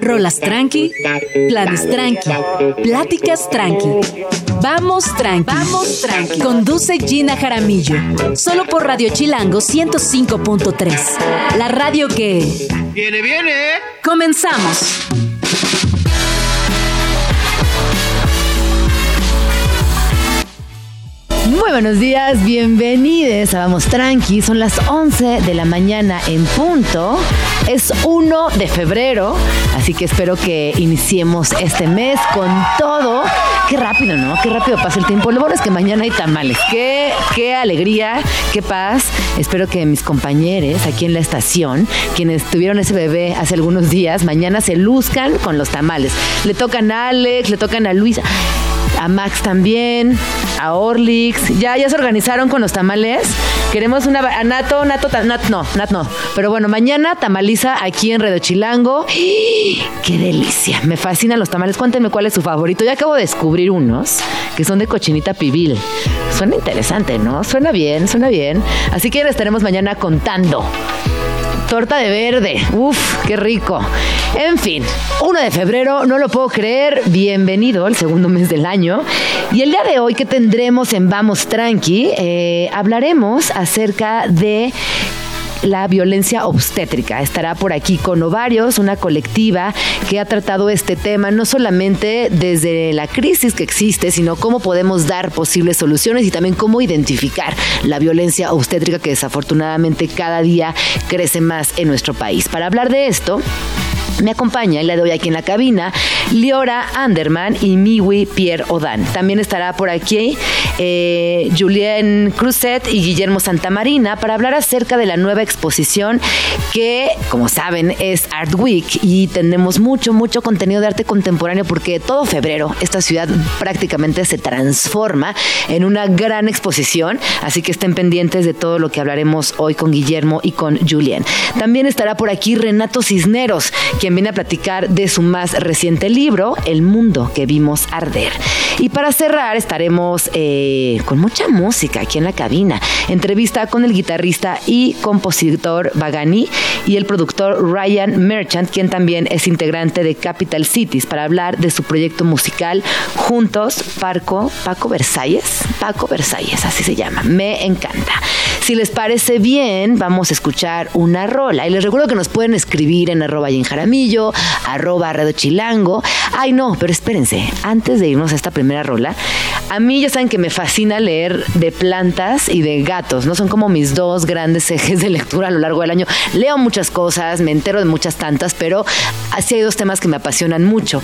Rolas tranqui, planes tranqui, pláticas tranqui. Vamos tranqui, vamos tranqui. Conduce Gina Jaramillo, solo por Radio Chilango 105.3. La radio que... Viene, viene. Comenzamos. Muy buenos días, bienvenidos a Vamos Tranqui. Son las 11 de la mañana en punto. Es 1 de febrero, así que espero que iniciemos este mes con todo. Qué rápido, ¿no? Qué rápido pasa el tiempo. Lo bueno es que mañana hay tamales. Qué, qué alegría, qué paz. Espero que mis compañeros aquí en la estación, quienes tuvieron ese bebé hace algunos días, mañana se luzcan con los tamales. Le tocan a Alex, le tocan a Luisa a Max también, a Orlix. Ya, ya se organizaron con los tamales. Queremos una a Nato, Nato, Nat, no, Nat no. Pero bueno, mañana tamaliza aquí en Redo Chilango. ¡Qué delicia! Me fascinan los tamales. Cuéntenme cuál es su favorito. Ya acabo de descubrir unos que son de cochinita pibil. Suena interesante, ¿no? Suena bien, suena bien. Así que les estaremos mañana contando torta de verde. Uf, qué rico. En fin, 1 de febrero, no lo puedo creer. Bienvenido al segundo mes del año. Y el día de hoy que tendremos en Vamos Tranqui, eh, hablaremos acerca de la violencia obstétrica. Estará por aquí con Ovarios, una colectiva que ha tratado este tema no solamente desde la crisis que existe, sino cómo podemos dar posibles soluciones y también cómo identificar la violencia obstétrica que desafortunadamente cada día crece más en nuestro país. Para hablar de esto, me acompaña y le doy aquí en la cabina Liora Anderman y Miwi Pierre Odan. También estará por aquí eh, Julien Cruzet y Guillermo Santamarina para hablar acerca de la nueva exposición que, como saben, es Art Week y tenemos mucho, mucho contenido de arte contemporáneo porque todo febrero esta ciudad prácticamente se transforma en una gran exposición, así que estén pendientes de todo lo que hablaremos hoy con Guillermo y con Julien. También estará por aquí Renato Cisneros, quien viene a platicar de su más reciente libro, El mundo que vimos arder. Y para cerrar estaremos eh, con mucha música aquí en la cabina. Entrevista con el guitarrista y compositor Bagani y el productor Ryan Merchant, quien también es integrante de Capital Cities, para hablar de su proyecto musical Juntos, Paco Versalles. Paco Versalles, así se llama. Me encanta. Si les parece bien, vamos a escuchar una rola. Y les recuerdo que nos pueden escribir en arroba y en jaramillo, arroba chilango. Ay, no, pero espérense, antes de irnos a esta primera rola, a mí ya saben que me fascina leer de plantas y de gatos, ¿no? Son como mis dos grandes ejes de lectura a lo largo del año. Leo muchas cosas, me entero de muchas tantas, pero así hay dos temas que me apasionan mucho.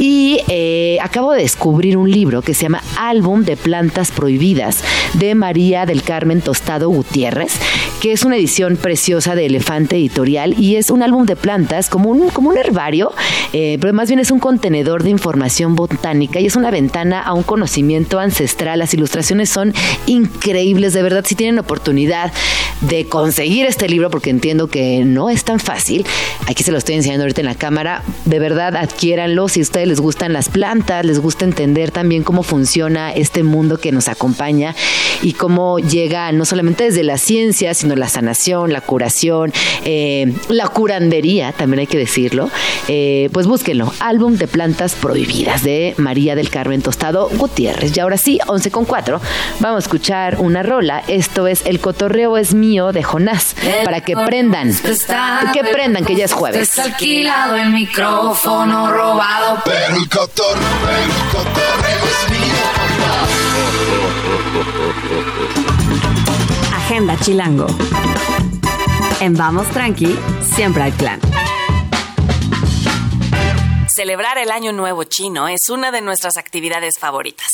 Y eh, acabo de descubrir un libro que se llama Álbum de Plantas Prohibidas de María del Carmen Tostado Gutiérrez, que es una edición preciosa de Elefante Editorial y es un álbum de plantas como un, como un herbario, eh, pero más bien es un contenedor de información botánica y es una ventana a un conocimiento ancestral. Las ilustraciones son increíbles, de verdad, si tienen oportunidad de conseguir este libro, porque entiendo que no es tan fácil, aquí se lo estoy enseñando ahorita en la cámara, de verdad adquiéranlo. Si a ustedes les gustan las plantas, les gusta entender también cómo funciona este mundo que nos acompaña y cómo llega no solamente desde la ciencia, sino la sanación, la curación, eh, la curandería, también hay que decirlo, eh, pues búsquenlo, álbum de plantas prohibidas de María del Carmen Tostado Gutiérrez. Y ahora sí, 11 con 4, vamos a escuchar una rola, esto es El cotorreo es mío de Jonás, para que prendan, que prendan que ya es jueves. alquilado el micrófono robado, pero el cotorreo, el cotorreo es mío. Agenda Chilango. En Vamos Tranqui, siempre hay plan. Celebrar el Año Nuevo Chino es una de nuestras actividades favoritas.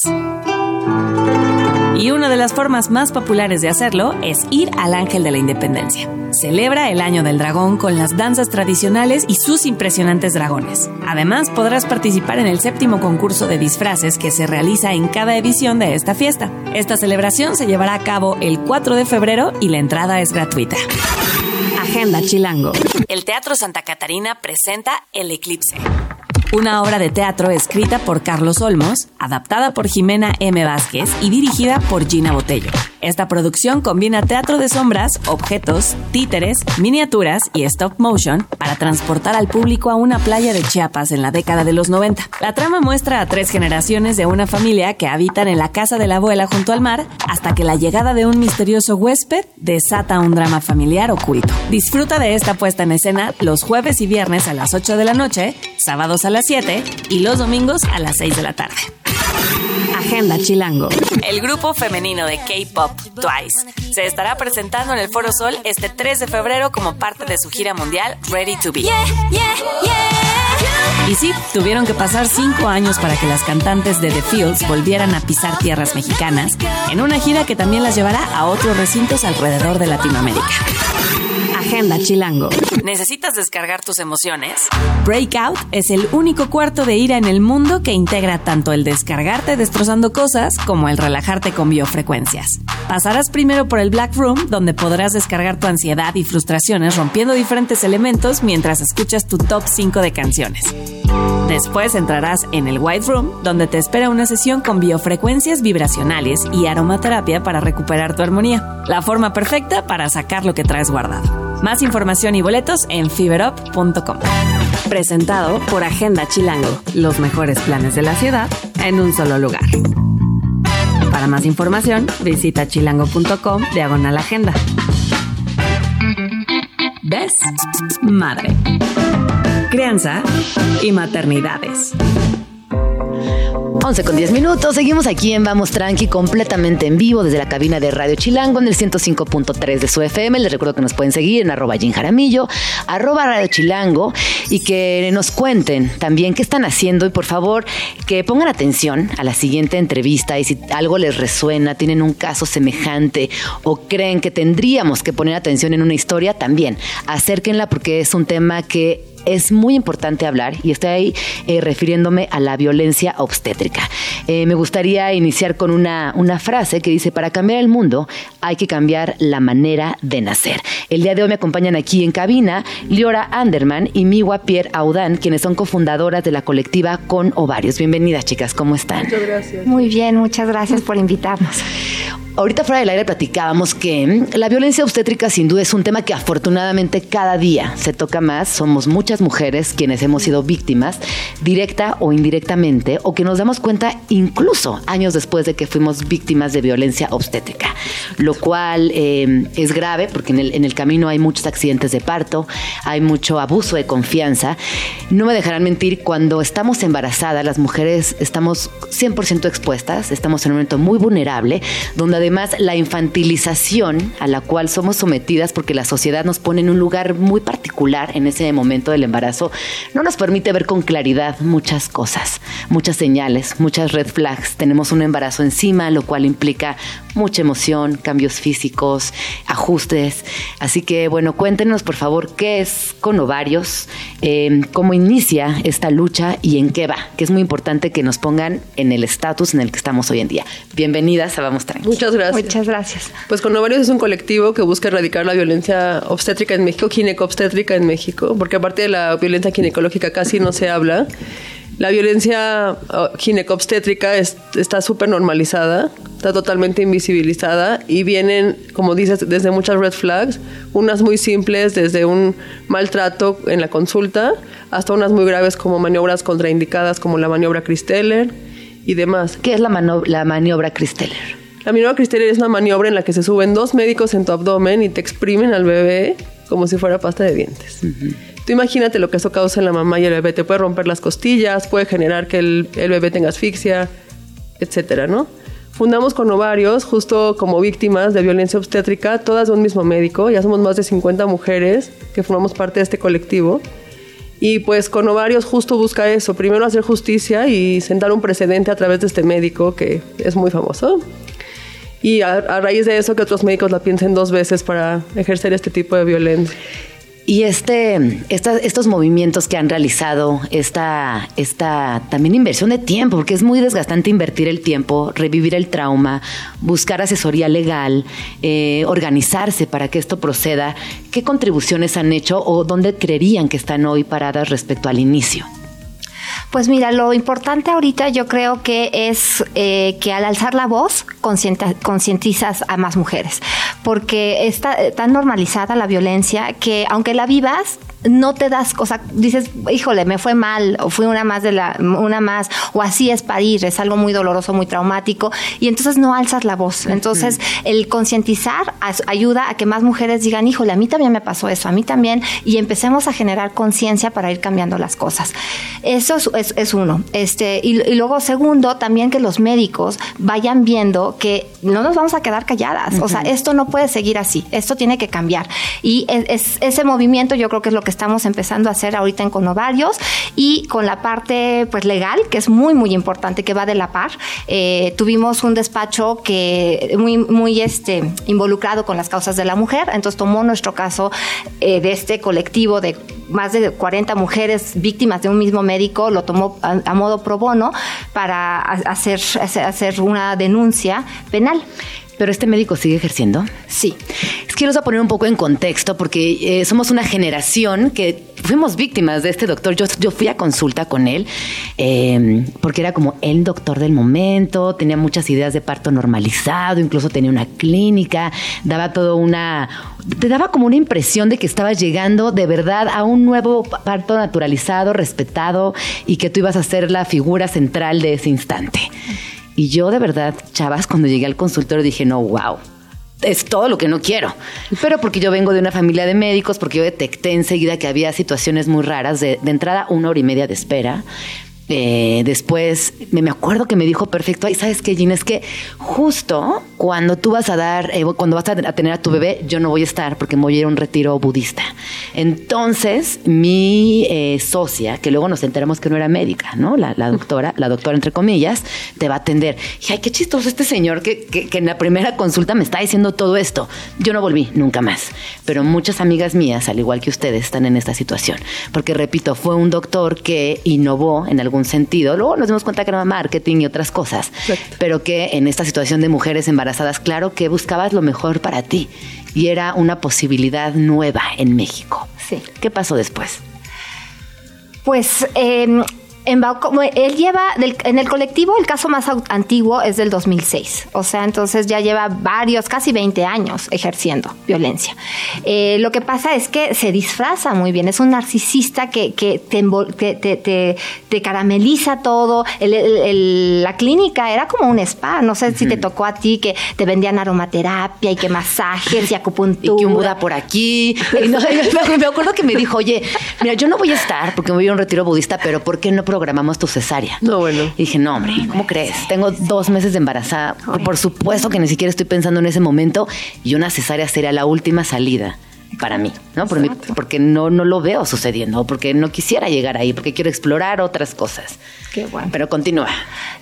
Y una de las formas más populares de hacerlo es ir al Ángel de la Independencia. Celebra el Año del Dragón con las danzas tradicionales y sus impresionantes dragones. Además, podrás participar en el séptimo concurso de disfraces que se realiza en cada edición de esta fiesta. Esta celebración se llevará a cabo el 4 de febrero y la entrada es gratuita. Agenda Chilango. El Teatro Santa Catarina presenta El Eclipse una obra de teatro escrita por Carlos Olmos, adaptada por Jimena M. Vázquez y dirigida por Gina Botello. Esta producción combina teatro de sombras, objetos, títeres, miniaturas y stop motion para transportar al público a una playa de Chiapas en la década de los 90. La trama muestra a tres generaciones de una familia que habitan en la casa de la abuela junto al mar hasta que la llegada de un misterioso huésped desata un drama familiar oculto. Disfruta de esta puesta en escena los jueves y viernes a las 8 de la noche, sábados a las 7 y los domingos a las 6 de la tarde. Agenda Chilango. El grupo femenino de K-pop Twice se estará presentando en el Foro Sol este 3 de febrero como parte de su gira mundial Ready to Be. Y sí, tuvieron que pasar cinco años para que las cantantes de The Fields volvieran a pisar tierras mexicanas en una gira que también las llevará a otros recintos alrededor de Latinoamérica. Agenda Chilango. ¿Necesitas descargar tus emociones? Breakout es el único cuarto de ira en el mundo que integra tanto el descargarte destrozando cosas como el relajarte con biofrecuencias. Pasarás primero por el Black Room, donde podrás descargar tu ansiedad y frustraciones rompiendo diferentes elementos mientras escuchas tu top 5 de canciones. Después entrarás en el White Room, donde te espera una sesión con biofrecuencias vibracionales y aromaterapia para recuperar tu armonía. La forma perfecta para sacar lo que traes guardado. Más información y boletos en fiberup.com. Presentado por Agenda Chilango, los mejores planes de la ciudad en un solo lugar. Para más información, visita chilango.com diagonal agenda. ¿Ves? Madre. Crianza y maternidades. 11 con 10 minutos. Seguimos aquí en Vamos Tranqui, completamente en vivo desde la cabina de Radio Chilango en el 105.3 de su FM. Les recuerdo que nos pueden seguir en arroba Jim Jaramillo, arroba Radio Chilango y que nos cuenten también qué están haciendo y por favor que pongan atención a la siguiente entrevista y si algo les resuena, tienen un caso semejante o creen que tendríamos que poner atención en una historia, también acérquenla porque es un tema que es muy importante hablar y estoy ahí eh, refiriéndome a la violencia obstétrica. Eh, me gustaría iniciar con una, una frase que dice, para cambiar el mundo hay que cambiar la manera de nacer. El día de hoy me acompañan aquí en cabina Liora Anderman y Miwa Pierre Audán, quienes son cofundadoras de la colectiva Con Ovarios. Bienvenidas, chicas, ¿cómo están? Muchas gracias. Muy bien, muchas gracias por invitarnos. Ahorita fuera del aire platicábamos que la violencia obstétrica sin duda es un tema que afortunadamente cada día se toca más. Somos muchas mujeres quienes hemos sido víctimas, directa o indirectamente, o que nos damos cuenta incluso años después de que fuimos víctimas de violencia obstétrica, lo cual eh, es grave porque en el, en el camino hay muchos accidentes de parto, hay mucho abuso de confianza. No me dejarán mentir, cuando estamos embarazadas, las mujeres estamos 100% expuestas, estamos en un momento muy vulnerable, donde además la infantilización a la cual somos sometidas porque la sociedad nos pone en un lugar muy particular en ese momento del embarazo, no nos permite ver con claridad muchas cosas, muchas señales, muchas red flags. Tenemos un embarazo encima, lo cual implica mucha emoción, cambios físicos, ajustes. Así que bueno, cuéntenos por favor qué es con ovarios, eh, cómo inicia esta lucha y en qué va, que es muy importante que nos pongan en el estatus en el que estamos hoy en día. Bienvenidas a Vamos Tranqui. Muchas gracias. Muchas gracias. Pues con Ovarios es un colectivo que busca erradicar la violencia obstétrica en México, gineco-obstétrica en México, porque aparte de la violencia ginecológica casi no se habla. La violencia oh, gineco-obstétrica es- está súper normalizada, está totalmente invisibilizada y vienen, como dices, desde muchas red flags, unas muy simples, desde un maltrato en la consulta, hasta unas muy graves como maniobras contraindicadas como la maniobra Christeller y demás. ¿Qué es la, la maniobra Christeller? La maniobra Christeller es una maniobra en la que se suben dos médicos en tu abdomen y te exprimen al bebé como si fuera pasta de dientes. Tú imagínate lo que eso causa en la mamá y el bebé. Te puede romper las costillas, puede generar que el, el bebé tenga asfixia, etcétera, ¿no? Fundamos con ovarios, justo como víctimas de violencia obstétrica, todas de un mismo médico. Ya somos más de 50 mujeres que formamos parte de este colectivo. Y pues con ovarios justo busca eso, primero hacer justicia y sentar un precedente a través de este médico que es muy famoso. Y a, raíz de eso que otros médicos la piensen dos veces para ejercer este tipo de violencia. Y este, esta- estos movimientos que han realizado, esta, esta también inversión de tiempo, porque es muy desgastante invertir el tiempo, revivir el trauma, buscar asesoría legal, eh, organizarse para que esto proceda. ¿Qué contribuciones han hecho o dónde creerían que están hoy paradas respecto al inicio? Pues mira, lo importante ahorita yo creo que es eh, que al alzar la voz concientizas a más mujeres, porque está eh, tan normalizada la violencia que aunque la vivas, no te das, o sea, dices, híjole, me fue mal, o fui una más de la, una más, o así es parir, es algo muy doloroso, muy traumático, y entonces no alzas la voz. Entonces, el concientizar ayuda a que más mujeres digan, híjole, a mí también me pasó eso, a mí también, y empecemos a generar conciencia para ir cambiando las cosas. Eso es, es- es uno. Este, y, y luego, segundo, también que los médicos vayan viendo que no nos vamos a quedar calladas. O sea, esto no puede seguir así, esto tiene que cambiar. Y es- ese movimiento yo creo que es lo que estamos empezando a hacer ahorita en Conovarios y con la parte pues legal, que es muy, muy importante, que va de la par. Eh, tuvimos un despacho que muy, muy este, involucrado con las causas de la mujer, entonces tomó nuestro caso eh, de este colectivo de más de 40 mujeres víctimas de un mismo médico, lo tomó a, a modo pro bono para ha- hacer, hacer hacer una denuncia penal. ¿Pero este médico sigue ejerciendo? Sí. Es a poner un poco en contexto porque eh, somos una generación que fuimos víctimas de este doctor. Yo, yo fui a consulta con él eh, porque era como el doctor del momento, tenía muchas ideas de parto normalizado, incluso tenía una clínica, daba todo una... Te daba como una impresión de que estabas llegando de verdad a un nuevo parto naturalizado, respetado y que tú ibas a ser la figura central de ese instante. Y yo de verdad, chavas, cuando llegué al consultorio dije, no, wow, es todo lo que no quiero. Pero porque yo vengo de una familia de médicos, porque yo detecté enseguida que había situaciones muy raras, de, de entrada una hora y media de espera. Eh, después me, acuerdo que me dijo perfecto, ay, ¿sabes qué, Gina? Es que justo cuando tú vas a dar, eh, cuando vas a, a tener a tu bebé, yo no voy a estar porque me voy a ir a un retiro budista. Entonces, mi eh, socia, que luego nos enteramos que no era médica, ¿no? La, la doctora, la doctora entre comillas, te va a atender. Y ay, qué chistoso este señor que, que, que en la primera consulta me está diciendo todo esto. Yo no volví nunca más. Pero muchas amigas mías, al igual que ustedes, están en esta situación. Porque, repito, fue un doctor que innovó en algún sentido. Luego nos dimos cuenta que era marketing y otras cosas. Exacto. Pero que en esta situación de mujeres embarazadas, claro que buscabas lo mejor para ti. Y era una posibilidad nueva en México. Sí. ¿Qué pasó después? Pues eh, en Bau- como él lleva, del- en el colectivo, el caso más antiguo es del 2006. O sea, entonces ya lleva varios, casi 20 años ejerciendo violencia. Eh, lo que pasa es que se disfraza muy bien. Es un narcisista que, que te, envol- te, te- te- te carameliza todo. El- el- el- la clínica era como un spa. No sé si te tocó a ti que te vendían aromaterapia y que masajes y Y acupuntura. que un Buda por aquí. Y no, me acuerdo que me dijo, oye, mira, yo no voy a estar porque me voy a un retiro budista, pero ¿por qué no programamos tu cesárea? No, bueno. Y dije, no, hombre, ¿cómo crees? Tengo dos meses de embarazada. Por supuesto que ni siquiera estoy pensando en ese momento y una cesárea sería la última salida para mí, ¿no? Por mí- porque no, no lo veo sucediendo, porque no quisiera llegar ahí, porque quiero explorar otras cosas. Qué bueno. Pero continúa.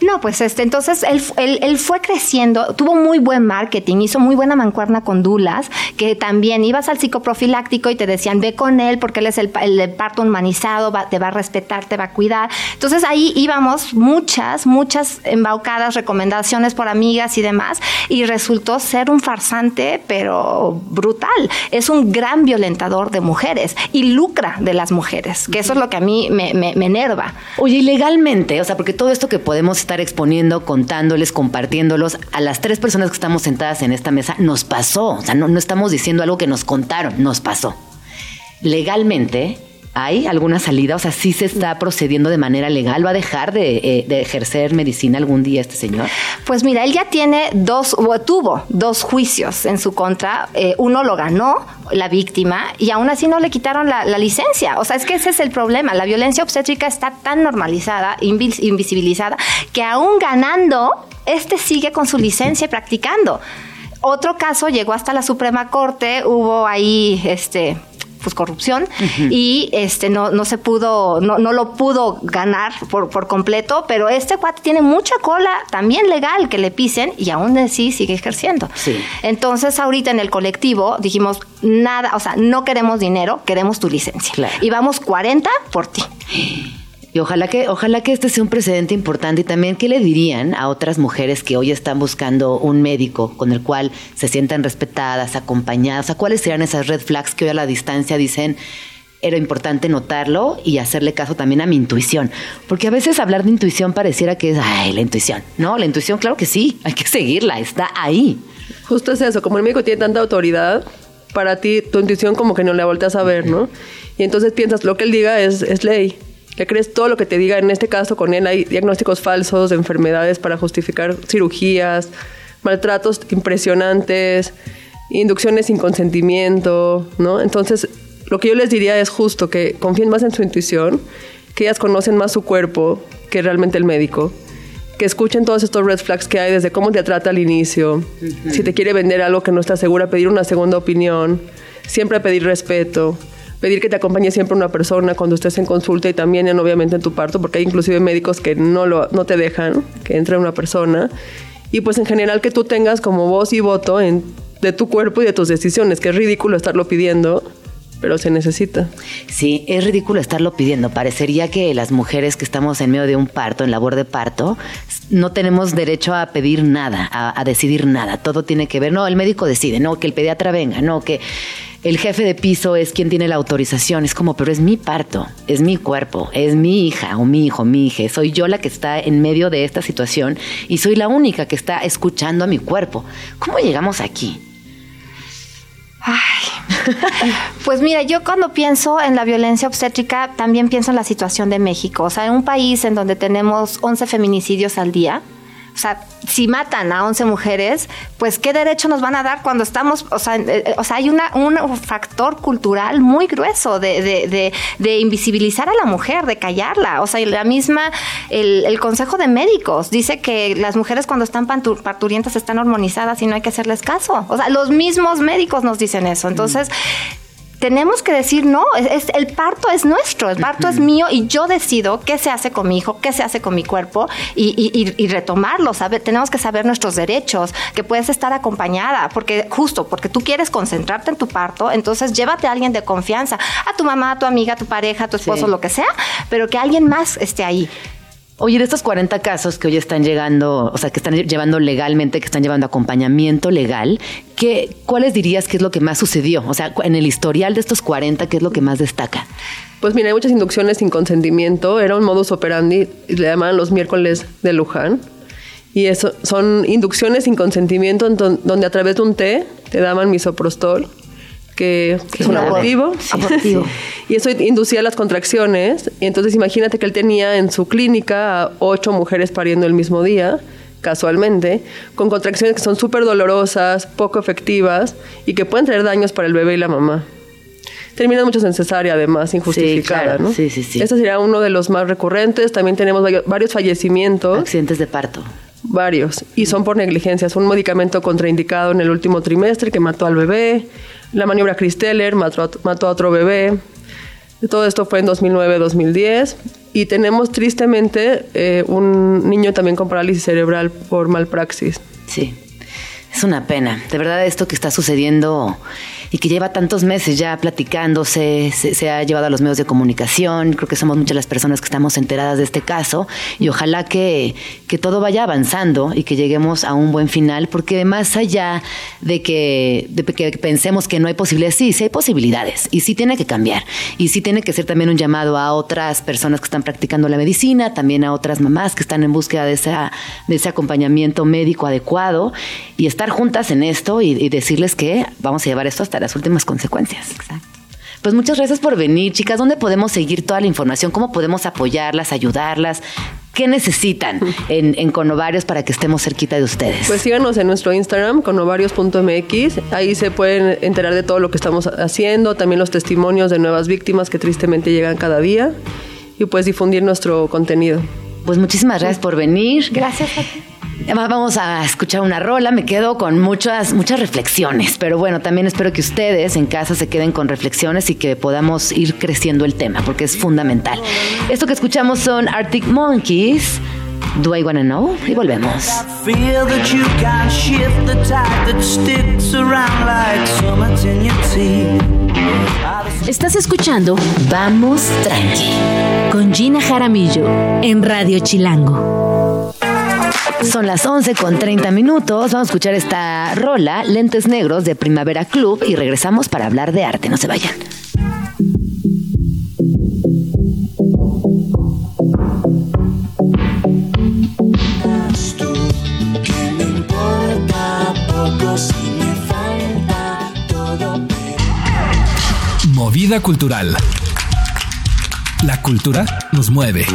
No, pues este, entonces él, él- él fue creciendo, tuvo muy buen marketing, hizo muy buena mancuerna con Dulas, que también ibas al psicoprofiláctico y te decían, ve con él porque él es el, el parto humanizado, va- te va a respetar, te va a cuidar. Entonces ahí íbamos muchas, muchas embaucadas, recomendaciones por amigas y demás, y resultó ser un farsante, pero brutal. Es un gran violentador de mujeres y lucra de las mujeres, que eso es lo que a mí me, enerva. Oye, y legalmente, o sea, porque todo esto que podemos estar exponiendo, contándoles, compartiéndolos, a las tres personas que estamos sentadas en esta mesa, nos pasó. O sea, no estamos diciendo algo que nos contaron, nos pasó. Legalmente, ¿hay alguna salida? O sea, ¿sí se está procediendo de manera legal? ¿Va a dejar de, eh, de ejercer medicina algún día este señor? Pues mira, él ya tiene dos, o tuvo dos juicios en su contra. Eh, uno lo ganó la víctima y aún así no le quitaron la, licencia. O sea, es que ese es el problema. La violencia obstétrica está tan normalizada, invis- invisibilizada, que aún ganando, este sigue con su licencia y practicando. Otro caso llegó hasta la Suprema Corte, hubo ahí este pues corrupción y este no, no se pudo, no, no lo pudo ganar por, por completo, pero este cuate tiene mucha cola también legal que le pisen y aún así sigue ejerciendo. Sí. Entonces ahorita en el colectivo dijimos nada, o sea, no queremos dinero, queremos tu licencia. Claro. Y vamos 40 por ti. Y ojalá que, ojalá que este sea un precedente importante y también qué le dirían a otras mujeres que hoy están buscando un médico con el cual se sientan respetadas, acompañadas, sea, cuáles serían esas red flags que hoy a la distancia dicen, era importante notarlo y hacerle caso también a mi intuición. Porque a veces hablar de intuición pareciera que es, ay, la intuición. No, la intuición, claro que sí, hay que seguirla, está ahí. Justo es eso, como el médico tiene tanta autoridad, para ti tu intuición como que no la volteas a ver, ¿no? Y entonces piensas, lo que él diga es, es ley. Le crees todo lo que te diga. En este caso, con él hay diagnósticos falsos de enfermedades para justificar cirugías, maltratos impresionantes, inducciones sin consentimiento, ¿no? Entonces, lo que yo les diría es justo que confíen más en su intuición, que ellas conocen más su cuerpo que realmente el médico, que escuchen todos estos red flags que hay desde cómo te trata al inicio, si te quiere vender algo que no está segura, pedir una segunda opinión, siempre pedir respeto, pedir que te acompañe siempre una persona cuando estés en consulta y también en, obviamente en tu parto, porque hay inclusive médicos que no, lo, no te dejan que entre una persona. Y pues en general que tú tengas como voz y voto en, de tu cuerpo y de tus decisiones, que es ridículo estarlo pidiendo, pero se necesita. Sí, es ridículo estarlo pidiendo. Parecería que las mujeres que estamos en medio de un parto, en labor de parto, no tenemos derecho a pedir nada, a decidir nada. Todo tiene que ver, no, el médico decide, no, que el pediatra venga, no, que el jefe de piso es quien tiene la autorización. Es como, pero es mi parto, es mi cuerpo, es mi hija o mi hijo, mi hija. Soy yo la que está en medio de esta situación y soy la única que está escuchando a mi cuerpo. ¿Cómo llegamos aquí? Ay, pues mira, yo cuando pienso en la violencia obstétrica también pienso en la situación de México. O sea, en un país en donde tenemos 11 feminicidios al día, o sea, si matan a 11 mujeres, pues qué derecho nos van a dar cuando estamos, o sea, eh, o sea hay una, un factor cultural muy grueso de, de, de, de, invisibilizar a la mujer, de callarla. O sea, la misma, el, Consejo de Médicos dice que las mujeres cuando están parturientas están hormonizadas y no hay que hacerles caso. O sea, los mismos médicos nos dicen eso. Entonces, tenemos que decir, no, es, es, el parto es nuestro, el parto es mío y yo decido qué se hace con mi hijo, qué se hace con mi cuerpo y, y, y retomarlo, ¿sabe? Tenemos que saber nuestros derechos, que puedes estar acompañada, porque justo, porque tú quieres concentrarte en tu parto, entonces llévate a alguien de confianza, a tu mamá, a tu amiga, a tu pareja, a tu esposo, sí. lo que sea, pero que alguien más esté ahí. Oye, de estos 40 casos que hoy están llegando, o sea, que están llevando legalmente, que están llevando acompañamiento legal, ¿qué, ¿cuáles dirías que es lo que más sucedió? O sea, en el historial de estos 40, ¿qué es lo que más destaca? Pues mira, hay muchas inducciones sin consentimiento. Era un modus operandi, le llamaban los miércoles de Luján. Y eso son inducciones sin consentimiento, donde a través de un té te daban misoprostol, que es un abortivo. Sí. abortivo. y eso inducía las contracciones. Y entonces imagínate que él tenía en su clínica a ocho mujeres pariendo el mismo día, casualmente, con contracciones que son súper dolorosas, poco efectivas y que pueden traer daños para el bebé y la mamá. Terminan muchos en cesárea, además, injustificada, sí, claro. ¿no? Sí, sí, sí. Este sería uno de los más recurrentes. También tenemos varios fallecimientos. Accidentes de parto. Varios. Y son por negligencias. Un medicamento contraindicado en el último trimestre que mató al bebé. La maniobra Christeller mató, mató a otro bebé. Todo esto fue en 2009-2010. Y tenemos tristemente eh, un niño también con parálisis cerebral por malpraxis. Sí, es una pena. De verdad esto que está sucediendo y que lleva tantos meses ya platicándose, se, ha llevado a los medios de comunicación, creo que somos muchas las personas que estamos enteradas de este caso y ojalá que, que todo vaya avanzando y que lleguemos a un buen final, porque más allá de que, de que pensemos que no hay posibilidades, sí, sí hay posibilidades y sí tiene que cambiar y sí tiene que ser también un llamado a otras personas que están practicando la medicina, también a otras mamás que están en búsqueda de, esa, de ese acompañamiento médico adecuado y estar juntas en esto y decirles que vamos a llevar esto hasta las últimas consecuencias. Exacto. Pues muchas gracias por venir, chicas. ¿Dónde podemos seguir toda la información? ¿Cómo podemos apoyarlas, ayudarlas? ¿Qué necesitan en, en Conovarios para que estemos cerquita de ustedes? Pues síganos en nuestro Instagram, conovarios.mx. Ahí se pueden enterar de todo lo que estamos haciendo, también los testimonios de nuevas víctimas que tristemente llegan cada día y pues difundir nuestro contenido. Pues muchísimas gracias por venir. Gracias a ti. Vamos a escuchar una rola, me quedo con muchas, muchas reflexiones, pero bueno, también espero que ustedes en casa se queden con reflexiones y que podamos ir creciendo el tema, porque es fundamental. Esto que escuchamos son Arctic Monkeys, Do I Wanna Know? Y volvemos. Estás escuchando Vamos Tranqui con Gina Jaramillo en Radio Chilango. Son las 11 con 30 minutos. Vamos a escuchar esta rola, Lentes Negros de Primavera Club, y regresamos para hablar de arte. No se vayan. Movida cultural. La cultura nos mueve.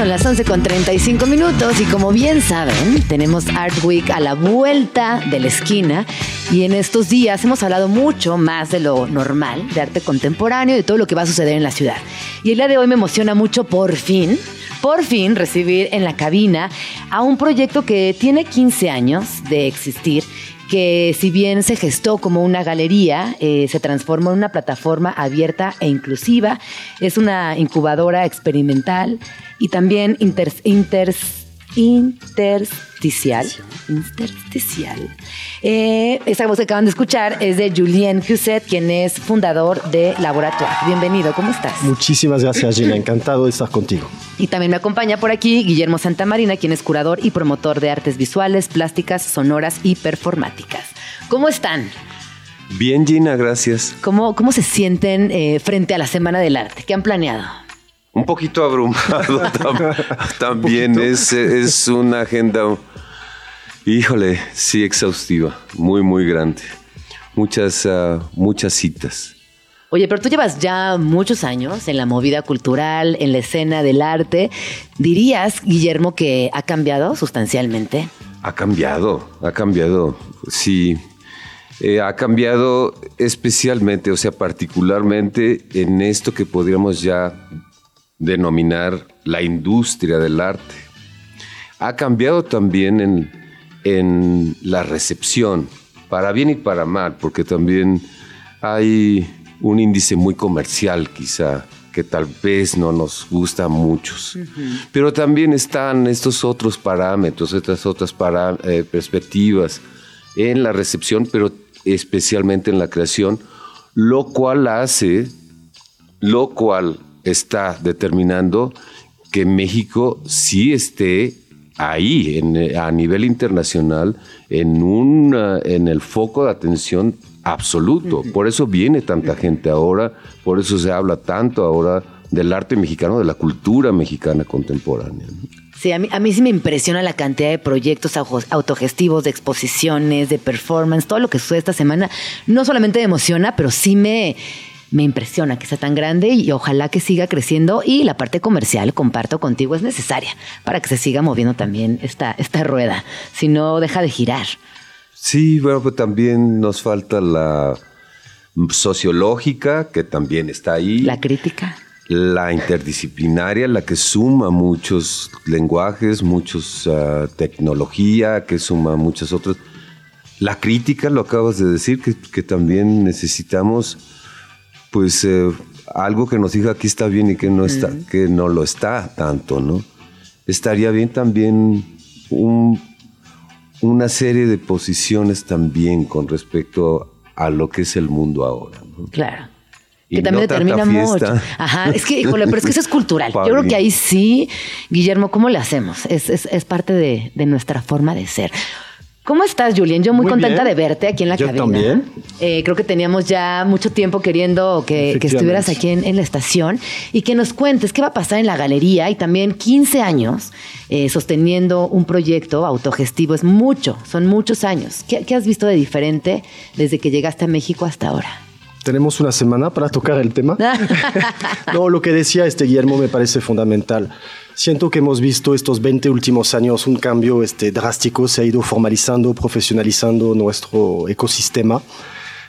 Son las 11 con 35 minutos y como bien saben, tenemos Art Week a la vuelta de la esquina y en estos días hemos hablado mucho más de lo normal, de arte contemporáneo y de todo lo que va a suceder en la ciudad. Y el día de hoy me emociona mucho por fin, por fin recibir en la cabina a un proyecto que tiene 15 años de existir que si bien se gestó como una galería, eh, se transformó en una plataforma abierta e inclusiva. Es una incubadora experimental y también inter, inter- intersticial. Intersticial. Eh, esa voz que acaban de escuchar es de Julien Husset, quien es fundador de Laboratoire. Bienvenido, ¿cómo estás? Muchísimas gracias, Gina. Encantado de estar contigo. Y también me acompaña por aquí Guillermo Santamarina, quien es curador y promotor de artes visuales, plásticas, sonoras y performáticas. ¿Cómo están? Bien, Gina, gracias. ¿Cómo, cómo se sienten eh, frente a la Semana del Arte? ¿Qué han planeado? Un poquito abrumado tam- también. Es, es una agenda, híjole, sí, exhaustiva, muy, muy grande. Muchas, ah, muchas citas. Oye, pero tú llevas ya muchos años en la movida cultural, en la escena del arte. ¿Dirías, Guillermo, que ha cambiado sustancialmente? Ha cambiado, ha cambiado, sí. Eh, ha cambiado especialmente, o sea, particularmente en esto que podríamos ya denominar la industria del arte. Ha cambiado también en, en la recepción, para bien y para mal, porque también hay un índice muy comercial quizá que tal vez no nos gusta a muchos. Pero también están estos otros parámetros, estas otras para- eh, perspectivas en la recepción, pero especialmente en la creación, lo cual hace, lo cual está determinando que México sí esté ahí en, eh, a nivel internacional en, una- en el foco de atención absoluto. Por eso viene tanta gente ahora, por eso se habla tanto ahora del arte mexicano, de la cultura mexicana contemporánea. Sí, a mí, a mí sí me impresiona la cantidad de proyectos autogestivos, de exposiciones, de performance, todo lo que sucede esta semana. No solamente me emociona, pero sí me, me impresiona que sea tan grande y ojalá que siga creciendo. Y la parte comercial, comparto contigo, es necesaria para que se siga moviendo también esta, esta rueda. Si no, deja de girar. Sí, bueno, pues también nos falta la sociológica, que también está ahí. La crítica. la interdisciplinaria, la que suma muchos lenguajes, muchos ah, tecnología, que suma muchas otras. La crítica, lo acabas de decir, que, que también necesitamos, pues, eh, algo que nos diga aquí está bien y que no está, que no lo está tanto, ¿no? Estaría bien también un- una serie de posiciones también con respecto a lo que es el mundo ahora, ¿no? Claro. Y Que también no determina mucho. Ajá, es que, híjole, pero es que eso es cultural. Yo creo que ahí sí, Guillermo, ¿cómo le hacemos? Es, es, es parte de, de nuestra forma de ser. ¿Cómo estás, Julien? Yo muy, Muy contenta bien. de verte aquí en la Yo cabina. también. Eh, creo que teníamos ya mucho tiempo queriendo que, que estuvieras aquí en, en la estación y que nos cuentes qué va a pasar en la galería y también 15 años eh, sosteniendo un proyecto autogestivo. Es mucho, son muchos años. ¿Qué, qué has visto de diferente desde que llegaste a México hasta ahora? Tenemos una semana para tocar el tema. No, lo que decía este Guillermo me parece fundamental. Siento que hemos visto estos 20 últimos años un cambio este, drástico, se ha ido formalizando, profesionalizando nuestro ecosistema.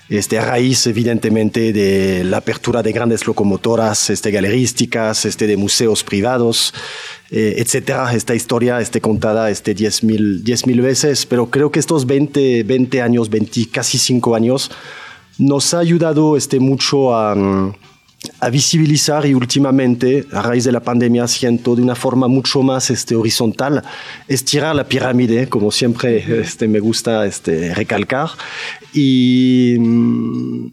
Este, a raíz, evidentemente, de la apertura de grandes locomotoras este, galerísticas, este, de museos privados, eh, etcétera. Esta historia esté contada este, 10.000 10.000 veces, pero creo que estos 20, 20 años, 20, casi 5 años, nos ha ayudado este, mucho a, mm, a visibilizar y últimamente, a raíz de la pandemia, siento de una forma mucho más este, horizontal, estirar la pirámide, como siempre este, me gusta este, recalcar. Y, mm,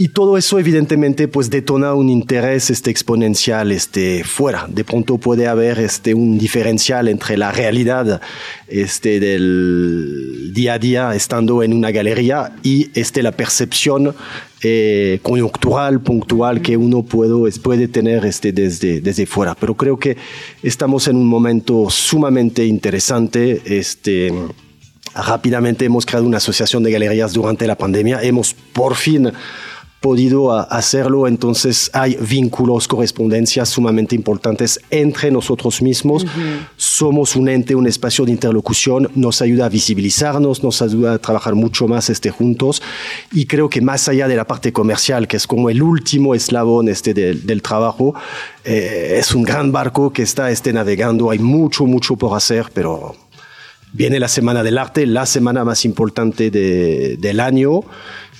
y todo eso evidentemente pues detona un interés este, exponencial este, fuera. De pronto puede haber este, un diferencial entre la realidad este, del día a día estando en una galería y este, la percepción eh, coyuntural, puntual que uno puede, puede tener este, desde, desde fuera. Pero creo que estamos en un momento sumamente interesante. Este, rápidamente hemos creado una asociación de galerías durante la pandemia. Hemos por fin podido a- hacerlo, entonces hay vínculos, correspondencias sumamente importantes entre nosotros mismos. Somos un ente, un espacio de interlocución, nos ayuda a visibilizarnos, nos ayuda a trabajar mucho más este, juntos. Y creo que más allá de la parte comercial, que es como el último eslabón este, del, del trabajo, eh, es un gran barco que está este, navegando, hay mucho, mucho por hacer, pero viene la Semana del Arte, la semana más importante de- del año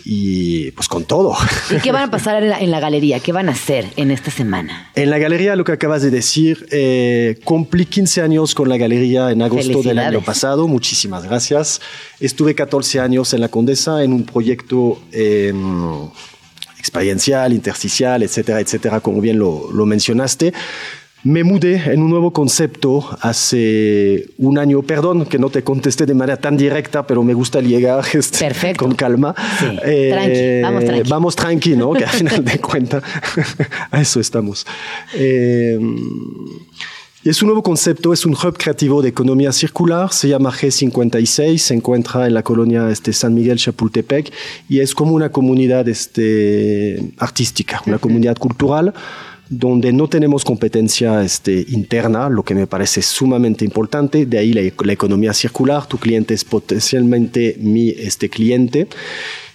y pues con todo. ¿Y qué van a pasar en la, en la galería? ¿Qué van a hacer en esta semana? En la galería, lo que acabas de decir, eh, cumplí 15 años con la galería en agosto del año pasado. Muchísimas gracias. Estuve 14 años en la Condesa en un proyecto eh, experiencial, intersticial, etcétera, etcétera, como bien lo, lo mencionaste. Me mudé en un nuevo concepto hace un año. Perdón que no te contesté de manera tan directa, pero me gusta llegar este, con calma. Eh, tranqui, vamos tranqui. Vamos tranqui, ¿no? Que al final de cuentas, a eso estamos. Eh, y es un nuevo concepto, es un hub creativo de economía circular, se llama G56, se encuentra en la colonia este, San Miguel Chapultepec y es como una comunidad este, artística, una comunidad cultural donde no tenemos competencia este, interna, lo que me parece sumamente importante, de ahí la, economía circular, tu cliente es potencialmente mi este, cliente.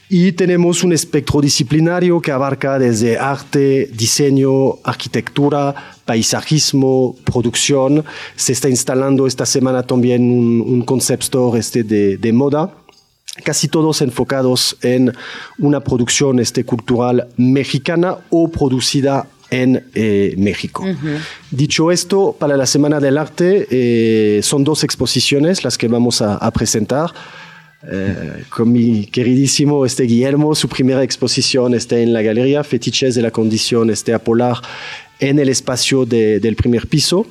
Y tenemos un espectro disciplinario que abarca desde arte, diseño, arquitectura, paisajismo, producción. Se está instalando esta semana también un, un concept store este de, de moda casi todos enfocados en una producción este, cultural mexicana o producida en eh, México. Dicho esto, para la Semana del Arte eh, son dos exposiciones las que vamos a, a presentar. Eh, con mi queridísimo este Guillermo, su primera exposición está en la galería Fetiches de la Condición este, Apolar en el espacio de- del primer piso.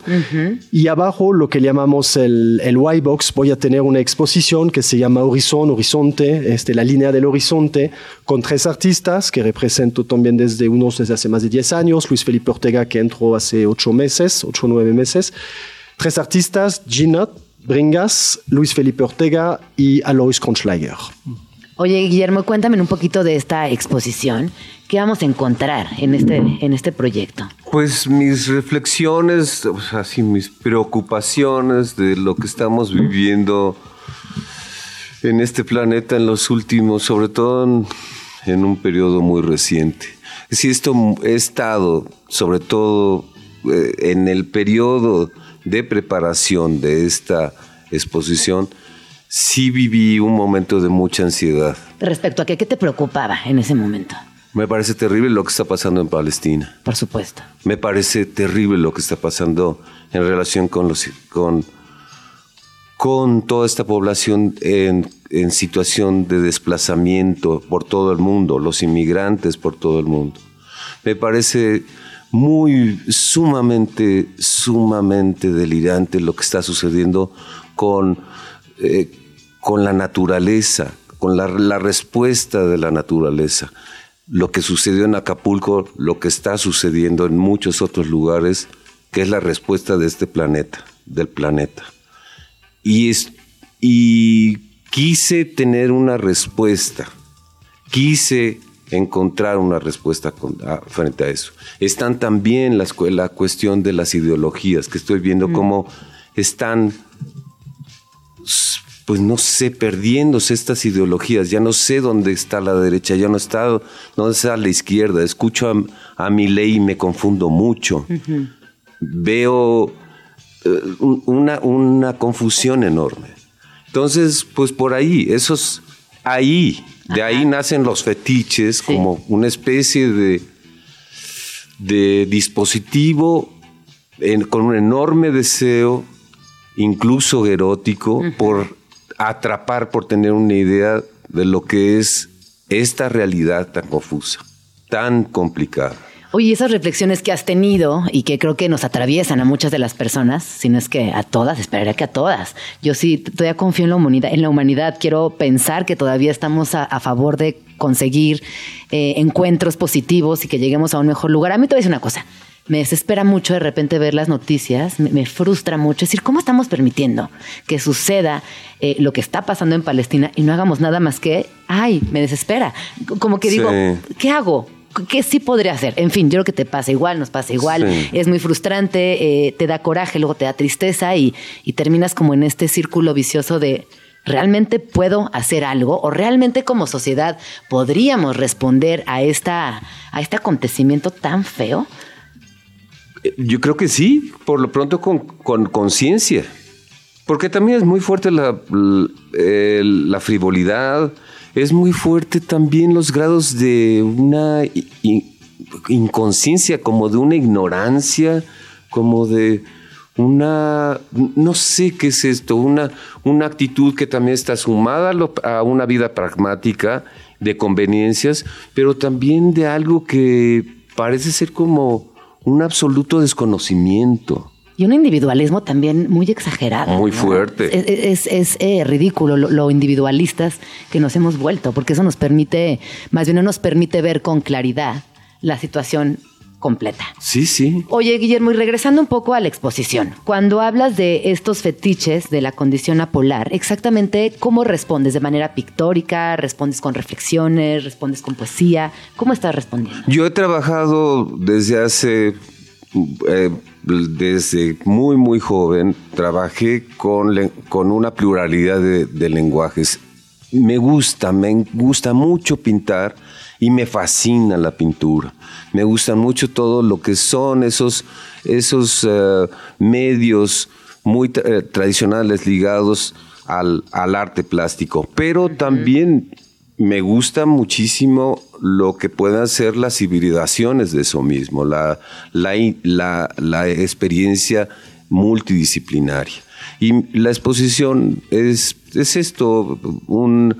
Y abajo, lo que llamamos el, el Y-Box, voy a tener una exposición que se llama Horizon, Horizonte, este, la línea del horizonte, con tres artistas que represento también desde unos desde hace más de 10 años, Luis Felipe Ortega, que entró hace 8 meses, 8 o 9 meses. Tres artistas, Gina Bringas, Luis Felipe Ortega y Alois Kronschleiger. Oye, Guillermo, cuéntame un poquito de esta exposición. ¿Qué vamos a encontrar en este, en este proyecto? Pues mis reflexiones, o mis preocupaciones de lo que estamos viviendo en este planeta en los últimos, sobre todo en, en un periodo muy reciente. Si esto he estado, sobre todo eh, en el periodo de preparación de esta exposición, sí viví un momento de mucha ansiedad. Respecto a qué, ¿qué te preocupaba en ese momento? Me parece terrible lo que está pasando en Palestina. Por supuesto. Me parece terrible lo que está pasando en relación con los con, con toda esta población en, en situación de desplazamiento por todo el mundo, los inmigrantes por todo el mundo. Me parece muy sumamente, sumamente delirante lo que está sucediendo con, eh, con la naturaleza, con la, la respuesta de la naturaleza lo que sucedió en Acapulco, lo que está sucediendo en muchos otros lugares, que es la respuesta de este planeta, del planeta. Y, es, y quise tener una respuesta, quise encontrar una respuesta con- a- frente a eso. Están también las la cuestión de las ideologías, que estoy viendo cómo están pues no sé, perdiéndose estas ideologías. Ya no sé dónde está la derecha, ya no está dónde está la izquierda. Escucho a, a mi ley y me confundo mucho. Veo eh, un- una, una confusión enorme. Entonces, pues por ahí, esos, ahí, de ahí nacen los fetiches como una especie de, de dispositivo en- con un enorme deseo, incluso erótico, por atrapar, por tener una idea de lo que es esta realidad tan confusa, tan complicada. Oye, esas reflexiones que has tenido y que creo que nos atraviesan a muchas de las personas, si no es que a todas, esperaría que a todas. Yo sí todavía confío en la humanidad, en la humanidad. quiero pensar que todavía estamos a, favor de conseguir eh, encuentros positivos y que lleguemos a un mejor lugar. A mí te voy a decir una cosa. Me desespera mucho de repente ver las noticias, me, me frustra mucho. Es decir, ¿cómo estamos permitiendo que suceda eh, lo que está pasando en Palestina y no hagamos nada más que, ay, me desespera? Como que digo, Sí. ¿qué hago? ¿Qué sí podría hacer? En fin, yo creo que te pasa igual, nos pasa igual. Sí. Es muy frustrante, eh, te da coraje, luego te da tristeza y, y terminas como en este círculo vicioso de ¿realmente puedo hacer algo? ¿O realmente como sociedad podríamos responder a, esta, a este acontecimiento tan feo? Yo creo que sí, por lo pronto con con conciencia. Porque también es muy fuerte la, el- la frivolidad, es muy fuerte también los grados de una inconsciencia, como de una ignorancia, como de una, no sé qué es esto, una, una actitud que también está sumada a una vida pragmática de conveniencias, pero también de algo que parece ser como un absoluto desconocimiento. Y un individualismo también muy exagerado. Muy ¿no? fuerte. Es, es- es, eh, ridículo lo, lo individualistas que nos hemos vuelto, porque eso nos permite, más bien no nos permite ver con claridad la situación completa. Sí, sí. Oye, Guillermo, y regresando un poco a la exposición, cuando hablas de estos fetiches de la condición apolar, exactamente cómo respondes, de manera pictórica, respondes con reflexiones, respondes con poesía, ¿cómo estás respondiendo? Yo he trabajado desde hace, eh, desde muy, muy joven, trabajé con, con una pluralidad de, de lenguajes. Me gusta, me gusta mucho pintar y me fascina la pintura. Me gusta mucho todo lo que son esos, esos eh, medios muy tra- eh, tradicionales ligados al, al arte plástico, pero también me gusta muchísimo lo que puedan ser las hibridaciones de eso mismo, la, la, la- la experiencia multidisciplinaria. Y la exposición es, es esto, un-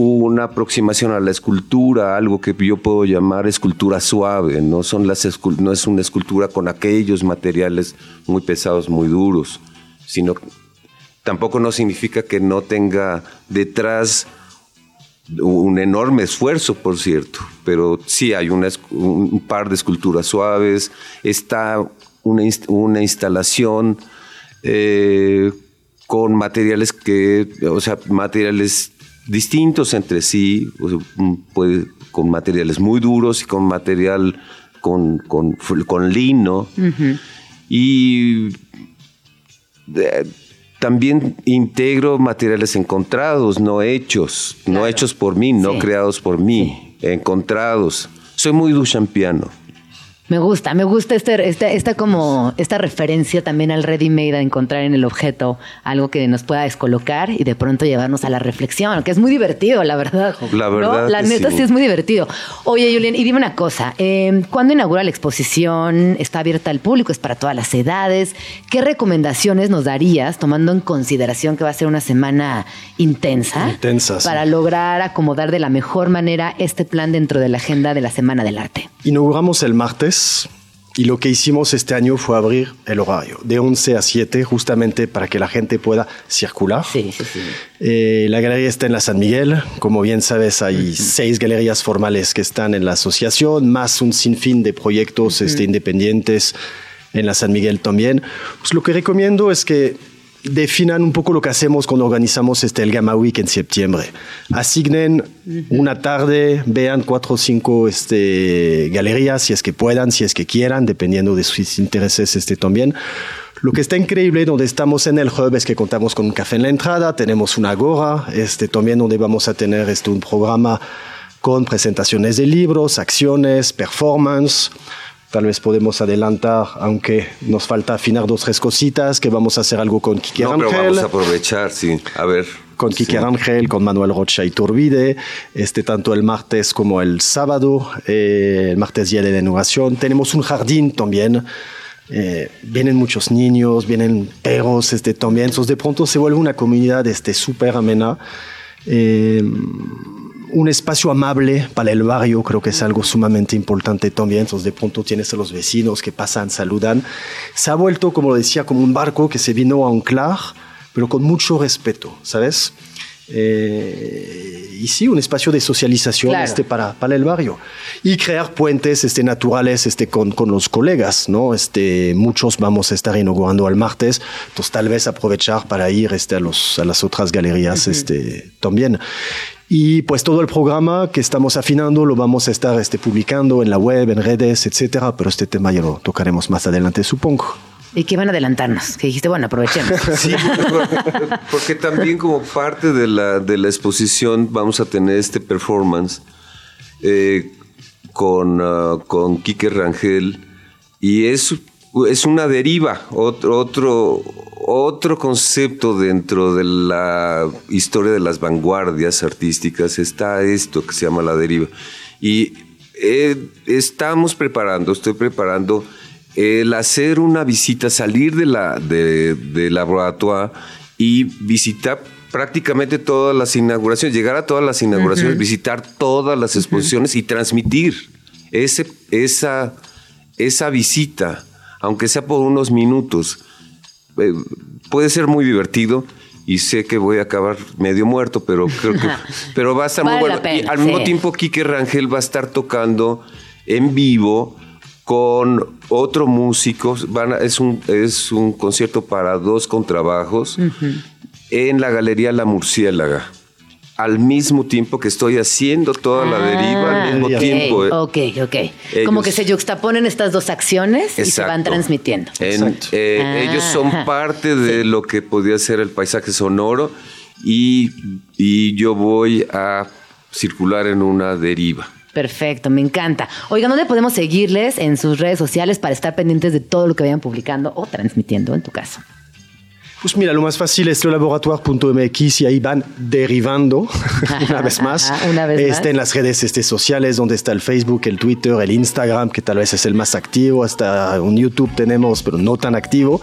una aproximación a la escultura, algo que yo puedo llamar escultura suave, no, Son las escul- no es una escultura con aquellos materiales muy pesados, muy duros, sino tampoco no significa que no tenga detrás un enorme esfuerzo, por cierto, pero sí hay una un par de esculturas suaves, está una instalación eh, con materiales que, o sea, materiales distintos entre sí, puede- con materiales muy duros y con material con, con, con lino. Y eh, también integro materiales encontrados, no hechos, no hechos por mí, no Sí. creados por mí, encontrados. Soy muy duchampiano. Me gusta, me gusta este, esta, esta como esta referencia también al ready made a encontrar en el objeto algo que nos pueda descolocar y de pronto llevarnos a la reflexión, que es muy divertido, la verdad. La ¿no? verdad la neta sí. sí. es muy divertido. Oye, Julián, y dime una cosa, eh, ¿cuándo inaugura la exposición? ¿Está abierta al público? ¿Es para todas las edades? ¿Qué recomendaciones nos darías, tomando en consideración que va a ser una semana intensa? Intensa, sí. Para lograr acomodar de la mejor manera este plan dentro de la agenda de la Semana del Arte. Inauguramos el martes y lo que hicimos este año fue abrir el horario de 11 a 7 justamente para que la gente pueda circular. Sí, sí, sí. Eh, la galería está en la San Miguel. Como bien sabes, hay seis galerías formales que están en la asociación, más un sinfín de proyectos este, independientes en la San Miguel también. Pues lo que recomiendo es que definan un poco lo que hacemos cuando organizamos este, el Gamma Week en septiembre. Asignen una tarde, vean cuatro o cinco este, galerías, si es que puedan, si es que quieran, dependiendo de sus intereses este, también. Lo que está increíble donde estamos en el hub es que contamos con un café en la entrada, tenemos una gorra, este, también donde vamos a tener este, un programa con presentaciones de libros, acciones, performance. Tal vez podemos adelantar, aunque nos falta afinar dos, tres cositas, que vamos a hacer algo con Kike No, pero Rangel vamos a aprovechar, sí. A ver. con Kike sí. Rangel, con Manuel Rocha y Turbide, este, tanto el martes como el sábado, eh, el martes día de la inauguración. Tenemos un jardín también. eh, vienen muchos niños, vienen perros este, también. Entonces, de pronto se vuelve una comunidad este, súper amena. Eh, un espacio amable para el barrio, creo que es algo sumamente importante también. Entonces, de pronto tienes a los vecinos que pasan, saludan. Se ha vuelto, como decía, como un barco que se vino a anclar, pero con mucho respeto, ¿sabes? Eh, y sí, un espacio de socialización Claro. este, para, para el barrio. Y crear puentes este, naturales este, con, con los colegas, ¿no? Este, muchos vamos a estar inaugurando el martes, entonces tal vez aprovechar para ir este, a, los, a las otras galerías este, también. Y pues todo el programa que estamos afinando lo vamos a estar este, publicando en la web, en redes, etcétera, pero este tema ya lo tocaremos más adelante, supongo. ¿Y qué van a adelantarnos? Que dijiste, bueno, aprovechemos. Sí, porque también como parte de la, de la exposición vamos a tener este performance eh, con, ah, con Quique Rangel y es, es una deriva, otro, otro, otro concepto dentro de la historia de las vanguardias artísticas. Está esto que se llama la deriva. Y eh, estamos preparando, estoy preparando el hacer una visita, salir de la de, de laboratorio y visitar prácticamente todas las inauguraciones, llegar a todas las inauguraciones, visitar todas las exposiciones y transmitir ese, esa, esa visita, aunque sea por unos minutos. Eh, puede ser muy divertido y sé que voy a acabar medio muerto, pero creo que pero va a estar Vale muy bueno. y al mismo tiempo Quique Rangel va a estar tocando en vivo con otro músico. Van a- es, un, es un concierto para dos contrabajos en la Galería La Murciélaga. Al mismo tiempo que estoy haciendo toda la deriva, al mismo Ah, ok, tiempo. eh. Ok, ok. Como que se yuxtaponen estas dos acciones y se van transmitiendo. En- eh, Ah, ellos son parte de lo que podía ser el paisaje sonoro y, y yo voy a circular en una deriva. Perfecto, me encanta. Oigan, ¿dónde podemos seguirles en sus redes sociales para estar pendientes de todo lo que vayan publicando o transmitiendo en tu caso? Pues mira, lo más fácil es laboratoire.mx y ahí van derivando una vez más. Una vez más. Este, en las redes este, sociales, donde está el Facebook, el Twitter, el Instagram, que tal vez es el más activo, hasta un YouTube tenemos, pero no tan activo.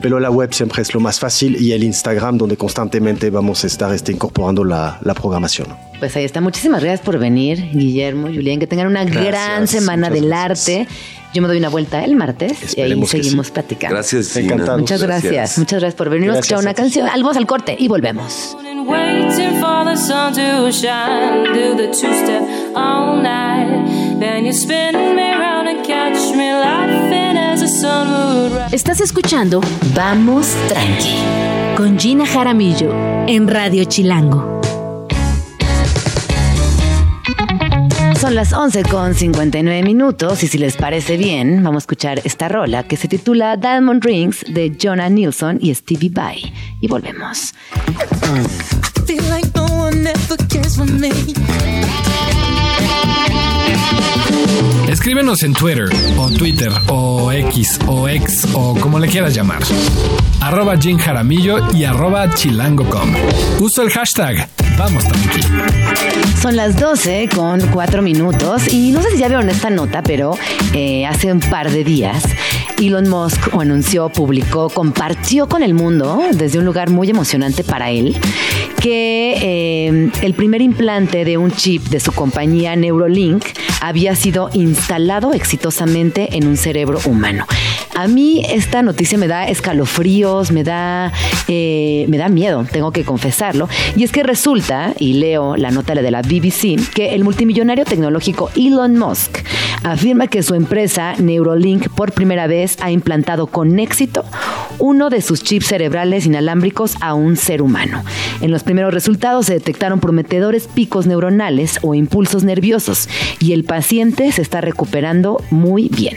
Pero la web siempre es lo más fácil y el Instagram, donde constantemente vamos a estar este, incorporando la, la programación. Pues ahí está. Muchísimas gracias por venir, Guillermo, Julián. Que tengan una Gracias, gran semana del gracias. arte. Yo me doy una vuelta el martes y ahí Esperemos seguimos sí. platicando. Gracias, Gina. Encantados. Muchas gracias. Muchas gracias por venir a Gracias escuchar una a ti. canción. Ah, Vamos al corte y volvemos. Waiting for the sun to shine, do the two step all night. Then you spin me round and catch me laughing as the sun would rise. Estás escuchando Vamos tranqui. con Gina Jaramillo en Radio Chilango. Son las 11 con 59 minutos y si les parece bien, vamos a escuchar esta rola que se titula Diamond Rings de Jonah Nilsson y Stevie Vai. Y volvemos. Escríbenos en Twitter o Twitter o X o X o como le quieras llamar. Arroba Jim Jaramillo y arroba chilango.com. Uso el hashtag Vamos Tranqui. Son las 12 con 4 minutos y no sé si ya vieron esta nota, pero eh, hace un par de días Elon Musk anunció, publicó, compartió con el mundo desde un lugar muy emocionante para él que eh, el primer implante de un chip de su Neurolink había sido instalado exitosamente en un cerebro humano. A mí esta noticia me da escalofríos, me da, eh, me da miedo, tengo que confesarlo. Y es que resulta, y leo la nota de la BBC, que el multimillonario tecnológico Elon Musk afirma que su empresa Neurolink por primera vez ha implantado con éxito uno de sus chips cerebrales inalámbricos a un ser humano. En los primeros resultados se detectaron prometedores picos neuronales o impulsos nerviosos y el paciente se está recuperando muy bien.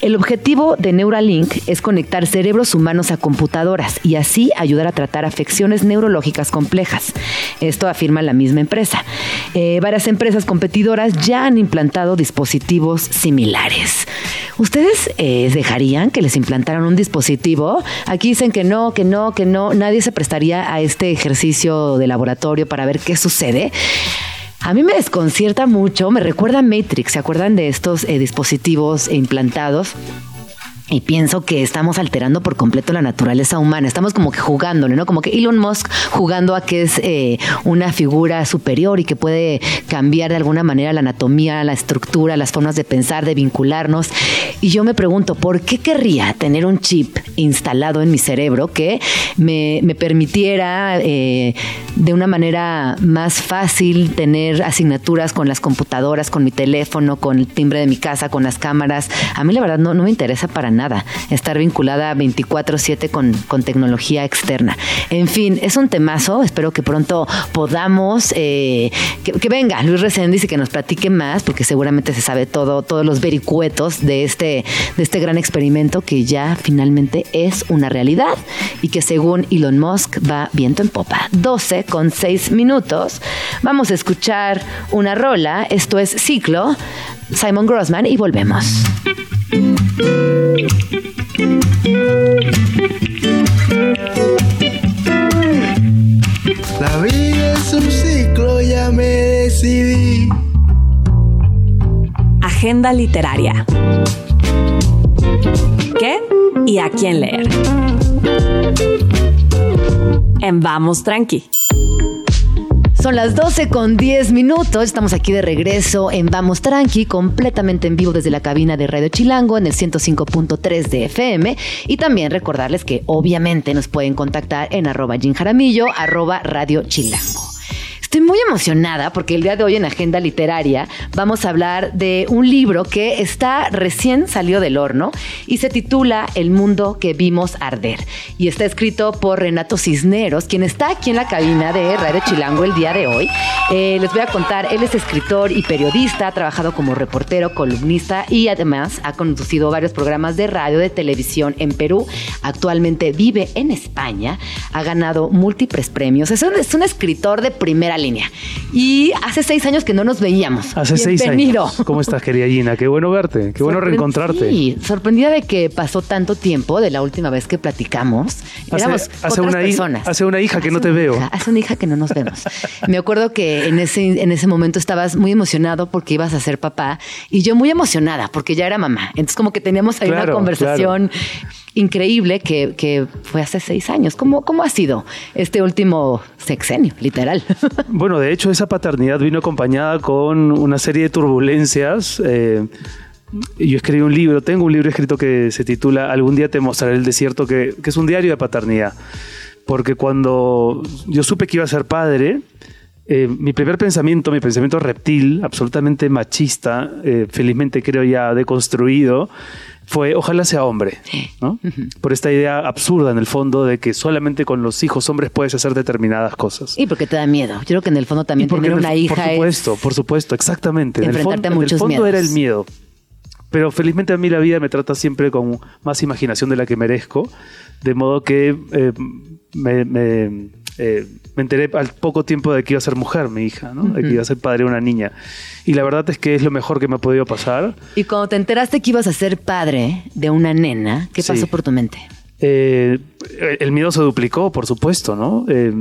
El objetivo de Neuralink es conectar cerebros humanos a computadoras y así ayudar a tratar afecciones neurológicas complejas. Esto afirma la misma empresa. Eh, varias empresas competidoras ya han implantado dispositivos similares. ¿Ustedes eh, dejarían que les implantaran un dispositivo? Aquí dicen que no, que no, que no. Nadie se prestaría a este ejercicio de laboratorio para ver qué sucede. A mí me desconcierta mucho, me recuerda Matrix, ¿se acuerdan de estos eh, dispositivos implantados? Y pienso que estamos alterando por completo la naturaleza humana. Estamos como que jugándole, ¿no? Como que Elon Musk jugando a que es eh, una figura superior y que puede cambiar de alguna manera la anatomía, la estructura, las formas de pensar, de vincularnos. Y yo me pregunto, ¿por qué querría tener un chip instalado en mi cerebro que me, me permitiera eh, de una manera más fácil tener asignaturas con las computadoras, con mi teléfono, con el timbre de mi casa, con las cámaras? A mí la verdad no, no me interesa para nada estar vinculada 24/7 con, con tecnología externa. En fin, es un temazo. Espero que pronto podamos, eh, que, venga Luis Reséndiz y que nos platique más, porque seguramente se sabe todo, todos los vericuetos de este, de este gran experimento que ya finalmente es una realidad y que según Elon Musk va viento en popa. 12 con 6 minutos. Vamos a escuchar una rola. Esto es Ciclo, Simon Grossman y volvemos. La vida es un ciclo, ya me decidí. Agenda literaria. ¿Qué y a quién leer? En Vamos Tranqui. Son las 12 con 10 minutos. Estamos aquí de regreso en Vamos Tranqui, completamente en vivo desde la cabina de Radio Chilango en el 105.3 de FM. Y también recordarles que obviamente nos pueden contactar en arroba Jim Jaramillo, arroba Radio Chilango. Estoy muy emocionada porque el día de hoy en Agenda Literaria vamos a hablar de un libro que está recién salió del horno y se titula El mundo que vimos arder. Y está escrito por Renato Cisneros, quien está aquí en la cabina de Radio Chilango el día de hoy. Eh, les voy a contar, él es escritor y periodista, ha trabajado como reportero, columnista y además ha conducido varios programas de radio, de televisión en Perú. Actualmente vive en España, ha ganado múltiples premios. Es un, es un escritor de primera línea. Y hace seis años que no nos veíamos. Hace seis años. ¿Cómo estás, querida Gina? Qué bueno verte, qué bueno reencontrarte. Sí, sorprendida de que pasó tanto tiempo de la última vez que platicamos. Éramos Hace, hace otras una, personas. hace una hija que no te veo. Hace una hija que no nos vemos. Me acuerdo que en ese, en ese momento estabas muy emocionado porque ibas a ser papá y yo muy emocionada porque ya era mamá. Entonces como que teníamos ahí una Claro, conversación increíble que, que fue hace seis años. ¿Cómo, ¿Cómo ha sido este último sexenio, literal? Bueno, de hecho, esa paternidad vino acompañada con una serie de turbulencias. eh, yo escribí un libro, tengo un libro escrito que se titula Algún día te mostraré el desierto, que, que es un diario de paternidad. Porque cuando yo supe que iba a ser padre, eh, mi primer pensamiento, mi pensamiento reptil, absolutamente machista, eh, felizmente creo ya deconstruido, fue ojalá sea hombre, ¿no? Por esta idea absurda en el fondo de que solamente con los hijos hombres puedes hacer determinadas cosas. y porque te da miedo. Yo creo que en el fondo también tener una hija Por es- supuesto, por supuesto, exactamente. En el, fondo, a en el fondo era el miedo. Pero felizmente a mí la vida me trata siempre con más imaginación de la que merezco. De modo que eh, me, me, eh, me enteré al poco tiempo de que iba a ser mujer mi hija, ¿no? de que iba a ser padre de una niña. Y la verdad es que es lo mejor que me ha podido pasar. Y cuando te enteraste que ibas a ser padre de una nena, ¿qué Sí. pasó por tu mente? Eh, el miedo se duplicó, por supuesto, ¿no? Eh,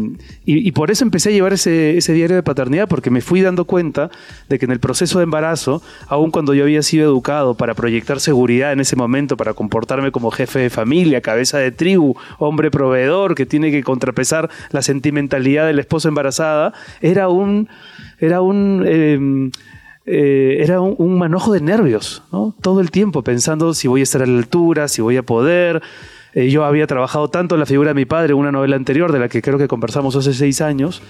y, por eso empecé a llevar ese, diario de paternidad, porque me fui dando cuenta de que en el proceso de embarazo, aun cuando yo había sido educado para proyectar seguridad en ese momento, para comportarme como jefe de familia, cabeza de tribu, hombre proveedor, que tiene que contrapesar la sentimentalidad de la esposa embarazada, era un... Era un eh, eh, era un manojo de nervios, ¿no? Todo el tiempo pensando si voy a estar a la altura, si voy a poder. Eh, yo había trabajado tanto en la figura de mi padre en una novela anterior, de la que creo que conversamos hace seis años.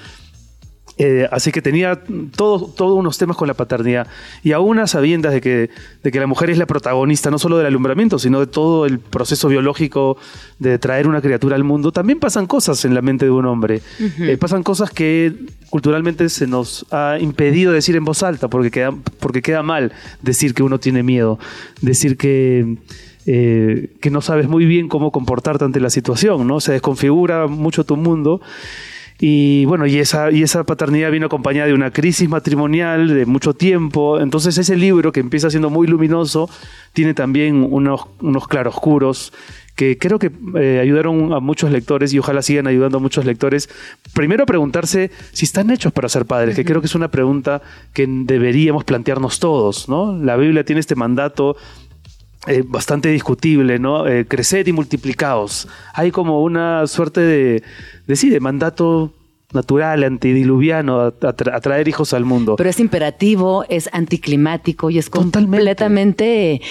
Eh, así que tenía todos todos unos temas con la paternidad. Y aún a sabiendas de que, de que la mujer es la protagonista no solo del alumbramiento, sino de todo el proceso biológico de traer una criatura al mundo, también pasan cosas en la mente de un hombre. Eh, pasan cosas que culturalmente se nos ha impedido decir en voz alta, porque queda, porque queda mal decir que uno tiene miedo, decir que, eh, que no sabes muy bien cómo comportarte ante la situación, ¿no? Se desconfigura mucho tu mundo. Y bueno, y esa, y esa paternidad vino acompañada de una crisis matrimonial de mucho tiempo. Entonces ese libro, que empieza siendo muy luminoso, tiene también unos, unos claroscuros que creo que eh, ayudaron a muchos lectores y ojalá sigan ayudando a muchos lectores. Primero a preguntarse si están hechos para ser padres, que creo que es una pregunta que deberíamos plantearnos todos, ¿no? La Biblia tiene este mandato eh, bastante discutible, ¿no? Eh, creced y multiplicaos. Hay como una suerte de, de sí, de mandato natural, antidiluviano, a, a tra- a traer hijos al mundo. Pero es imperativo, es anticlimático y es completamente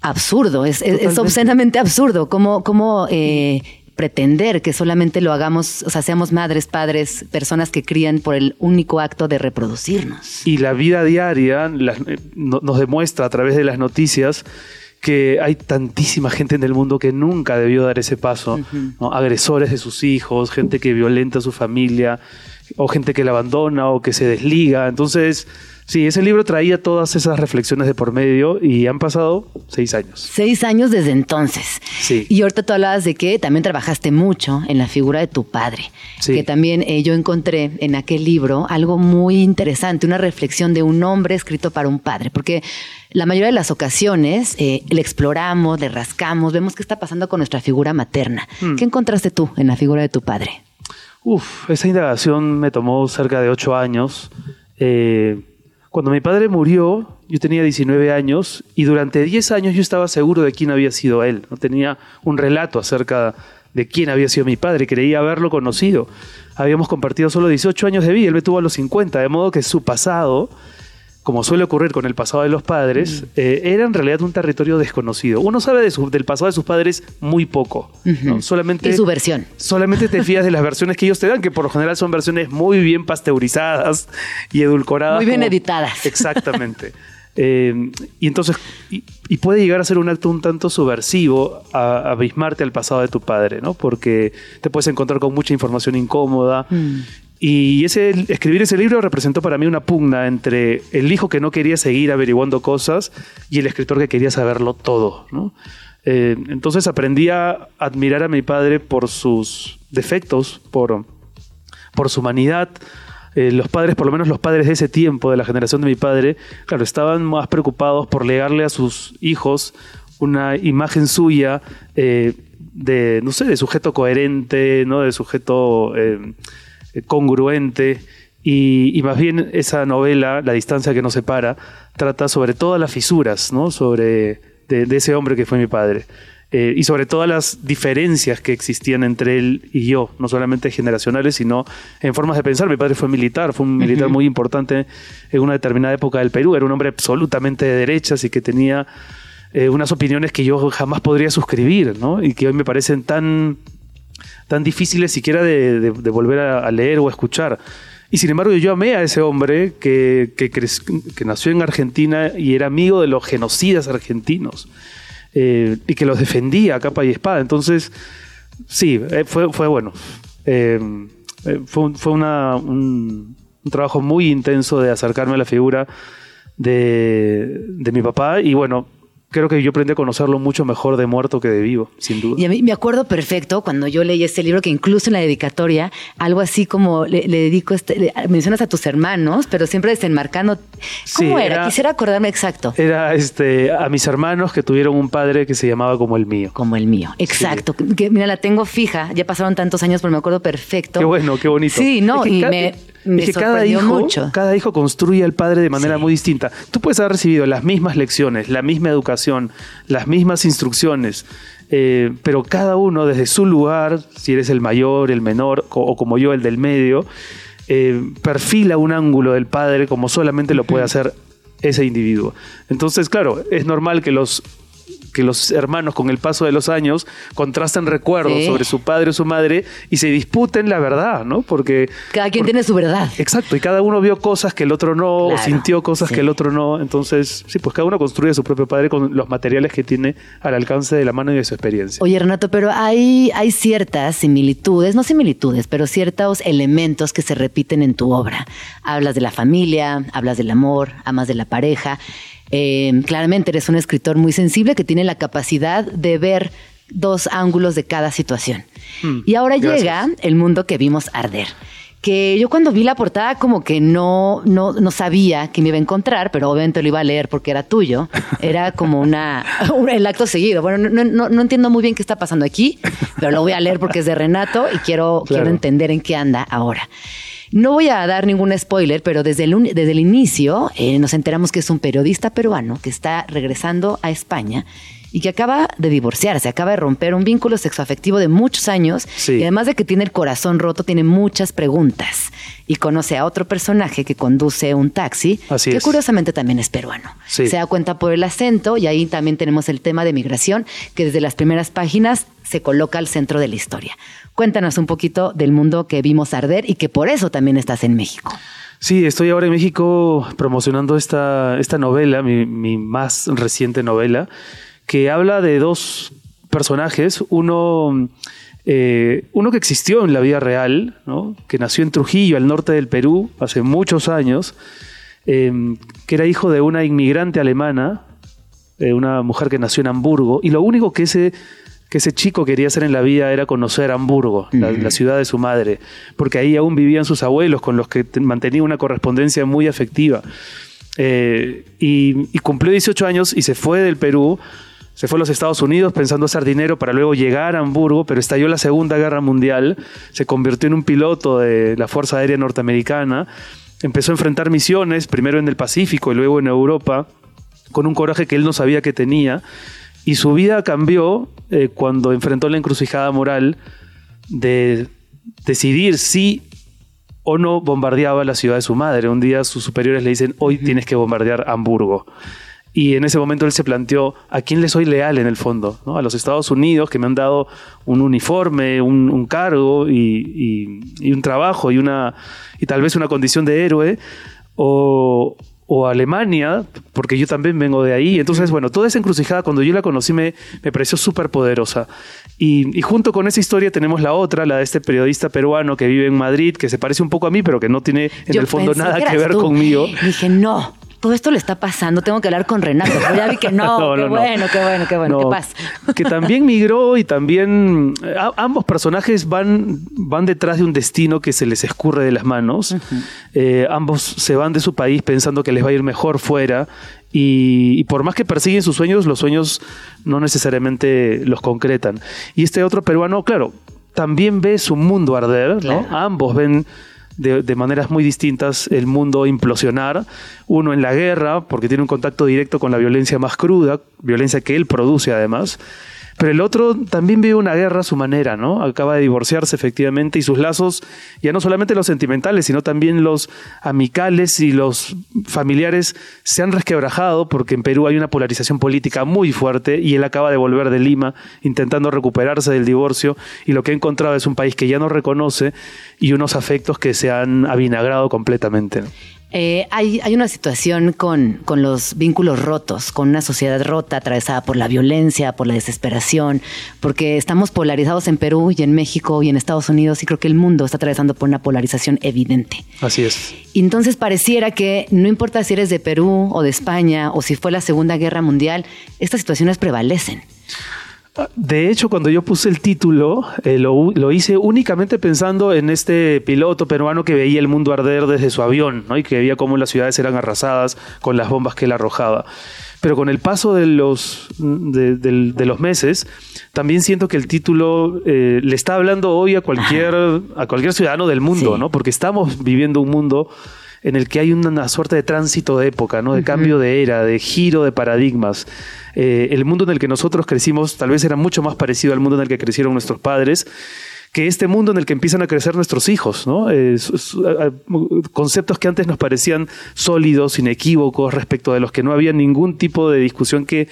absurdo, es, es- obscenamente absurdo. ¿Cómo, cómo eh, pretender que solamente lo hagamos, o sea, seamos madres, padres, personas que crían por el único acto de reproducirnos? Y la vida diaria las- eh, no- nos demuestra a través de las noticias que hay tantísima gente en el mundo que nunca debió dar ese paso. ¿no? Agresores de sus hijos, gente que violenta a su familia, o gente que la abandona o que se desliga. Entonces, sí, ese libro traía todas esas reflexiones de por medio y han pasado seis años. Seis años desde entonces. Sí. Y ahorita tú hablabas de que también trabajaste mucho en la figura de tu padre. Sí. Que también eh, yo encontré en aquel libro algo muy interesante, una reflexión de un hombre escrito para un padre. Porque la mayoría de las ocasiones eh, le exploramos, le rascamos, vemos qué está pasando con nuestra figura materna. Hmm. ¿Qué encontraste tú en la figura de tu padre? Uf, esa indagación me tomó cerca de ocho años. Eh, cuando mi padre murió, yo tenía 19 años y durante 10 años yo estaba seguro de quién había sido él. No tenía un relato acerca de quién había sido mi padre, creía haberlo conocido. Habíamos compartido solo 18 años de vida, él me tuvo a los 50, de modo que su pasado, como suele ocurrir con el pasado de los padres, eh, era en realidad un territorio desconocido. Uno sabe de su- del pasado de sus padres muy poco. ¿no? Solamente Y su versión. solamente te fías de las versiones que ellos te dan, que por lo general son versiones muy bien pasteurizadas y edulcoradas. Muy bien como- editadas. Exactamente. Eh, y entonces, y, y puede llegar a ser un acto un tanto subversivo a, a abismarte al pasado de tu padre, ¿no? Porque te puedes encontrar con mucha información incómoda. Y ese, escribir ese libro representó para mí una pugna entre el hijo que no quería seguir averiguando cosas y el escritor que quería saberlo todo, ¿no? Eh, entonces aprendí a admirar a mi padre por sus defectos, por, por su humanidad. Eh, los padres, por lo menos los padres de ese tiempo, de la generación de mi padre, claro, estaban más preocupados por legarle a sus hijos una imagen suya eh, de, no sé, de sujeto coherente, ¿no? De sujeto eh, congruente. Y, y más bien esa novela, La distancia que nos separa, trata sobre todas las fisuras, ¿no? Sobre de, de ese hombre que fue mi padre. Eh, y sobre todas las diferencias que existían entre él y yo, no solamente generacionales, sino en formas de pensar. Mi padre fue militar, fue un militar muy importante en una determinada época del Perú, era un hombre absolutamente de derechas y que tenía eh, unas opiniones que yo jamás podría suscribir, ¿no? Y que hoy me parecen tan, tan difíciles siquiera de, volver a, leer o a escuchar. Y sin embargo yo amé a ese hombre que, que, nació en Argentina y era amigo de los genocidas argentinos eh, y que los defendía a capa y espada. Entonces, sí, eh, fue, fue bueno. Eh, fue un- fue un, trabajo muy intenso de acercarme a la figura de mi papá y bueno, creo que yo aprendí a conocerlo mucho mejor de muerto que de vivo, sin duda. Y a mí me acuerdo perfecto cuando yo leí este libro que incluso en la dedicatoria, algo así como le, le dedico, este, le- mencionas a tus hermanos, pero siempre desenmarcando. ¿Cómo Sí, era? era- Quisiera acordarme exacto. Era este a mis hermanos que tuvieron un padre que se llamaba como el mío. Como el mío, exacto. Que, mira, la tengo fija, ya pasaron tantos años, pero me acuerdo perfecto. Qué bueno, qué bonito. Sí, no, Es que y me, me es que cada hijo, mucho. cada hijo construye al padre de manera muy distinta. Tú puedes haber recibido las mismas lecciones, la misma educación, las mismas instrucciones, eh, pero cada uno desde su lugar, si eres el mayor, el menor, o como yo, el del medio, eh, perfila un ángulo del padre como solamente lo puede hacer ese individuo. Entonces, claro, es normal que los que los hermanos con el paso de los años contrasten recuerdos Sí. sobre su padre o su madre y se disputen la verdad, ¿no? Porque Cada quien tiene su verdad. Exacto, y cada uno vio cosas que el otro no, o sintió cosas sí. que el otro no. Entonces, sí, pues cada uno construye a su propio padre con los materiales que tiene al alcance de la mano y de su experiencia. Oye, Renato, pero hay, hay ciertas similitudes, no similitudes, pero ciertos elementos que se repiten en tu obra. Hablas de la familia, hablas del amor, amas de la pareja. Eh, claramente eres un escritor muy sensible que tiene la capacidad de ver dos ángulos de cada situación. Mm, Y ahora gracias. llega el mundo que vimos arder. Que yo cuando vi la portada como que no, no, no sabía que me iba a encontrar, pero obviamente lo iba a leer porque era tuyo. Era como una, un- el acto seguido. Bueno, no, no, no entiendo muy bien qué está pasando aquí, pero lo voy a leer porque es de Renato y quiero, Claro. quiero entender en qué anda ahora. No voy a dar ningún spoiler, pero desde el, desde el inicio eh, nos enteramos que es un periodista peruano que está regresando a España y que acaba de divorciarse, acaba de romper un vínculo sexoafectivo de muchos años Sí. y además de que tiene el corazón roto, tiene muchas preguntas y conoce a otro personaje que conduce un taxi, Así que es. curiosamente también es peruano. Sí. Se da cuenta por el acento y ahí también tenemos el tema de migración que desde las primeras páginas se coloca al centro de la historia. Cuéntanos un poquito del mundo que vimos arder y que por eso también estás en México. Sí, estoy ahora en México promocionando esta, esta novela, mi, mi más reciente novela, que habla de dos personajes. Uno, eh, uno que existió en la vida real, ¿no? que nació en Trujillo, al norte del Perú, hace muchos años, eh, que era hijo de una inmigrante alemana, eh, una mujer que nació en Hamburgo, y lo único que ese, que ese chico quería hacer en la vida era conocer Hamburgo, la, la ciudad de su madre, porque ahí aún vivían sus abuelos con los que te- mantenía una correspondencia muy afectiva. Eh, y, y cumplió 18 años y se fue del Perú, se fue a los Estados Unidos pensando hacer dinero para luego llegar a Hamburgo, pero estalló la Segunda Guerra Mundial, se convirtió en un piloto de la Fuerza Aérea Norteamericana, empezó a enfrentar misiones, primero en el Pacífico y luego en Europa, con un coraje que él no sabía que tenía, y su vida cambió eh, cuando enfrentó la encrucijada moral de decidir si o no bombardeaba la ciudad de su madre. Un día sus superiores le dicen, hoy tienes que bombardear Hamburgo. Y en ese momento él se planteó, ¿a quién le soy leal en el fondo? ¿No? A los Estados Unidos que me han dado un uniforme, un, un cargo y, y- y un trabajo y, una, y tal vez una condición de héroe. O, o Alemania, porque yo también vengo de ahí. Entonces, bueno, toda esa encrucijada, cuando yo la conocí, me, me pareció súper poderosa. Y, y junto con esa historia tenemos la otra, la de este periodista peruano que vive en Madrid, que se parece un poco a mí, pero que no tiene en Yo el fondo nada que ver tú. conmigo. Dije, no, todo esto le está pasando, tengo que hablar con Renato. Pero ya vi que no, No, qué no, no. bueno, qué bueno, qué bueno, No, qué pasa. que también migró y también eh, a- ambos personajes van, van detrás de un destino que se les escurre de las manos. Eh, ambos se van de su país pensando que les va a ir mejor fuera. Y, y por más que persiguen sus sueños, los sueños no necesariamente los concretan. Y este otro peruano, claro, también ve su mundo arder, ¿no? Ambos ven de, de maneras muy distintas el mundo implosionar. Uno en la guerra, porque tiene un contacto directo con la violencia más cruda, violencia que él produce además. Pero el otro también vive una guerra a su manera, ¿no? Acaba de divorciarse efectivamente y sus lazos, ya no solamente los sentimentales, sino también los amicales y los familiares se han resquebrajado porque en Perú hay una polarización política muy fuerte y él acaba de volver de Lima intentando recuperarse del divorcio y lo que ha encontrado es un país que ya no reconoce y unos afectos que se han avinagrado completamente. ¿no? Eh, hay, hay una situación con, con los vínculos rotos, con una sociedad rota, atravesada por la violencia, por la desesperación, porque estamos polarizados en Perú y en México y en Estados Unidos y creo que el mundo está atravesando por una polarización evidente. Así es. Y entonces pareciera que no importa si eres de Perú o de España o si fue la Segunda Guerra Mundial, estas situaciones prevalecen. De hecho, cuando yo puse el título, eh, lo, lo hice únicamente pensando en este piloto peruano que veía el mundo arder desde su avión, ¿no? Y que veía cómo las ciudades eran arrasadas con las bombas que él arrojaba. Pero con el paso de los, de, los meses, también siento que el título eh, le está hablando hoy a cualquier, a cualquier ciudadano del mundo, ¿no? Porque estamos viviendo un mundo en el que hay una suerte de tránsito de época, ¿no? De cambio de era, de giro de paradigmas. Eh, el mundo en el que nosotros crecimos tal vez era mucho más parecido al mundo en el que crecieron nuestros padres que este mundo en el que empiezan a crecer nuestros hijos, ¿no? Eh, conceptos que antes nos parecían sólidos, inequívocos, respecto de los que no había ningún tipo de discusión que,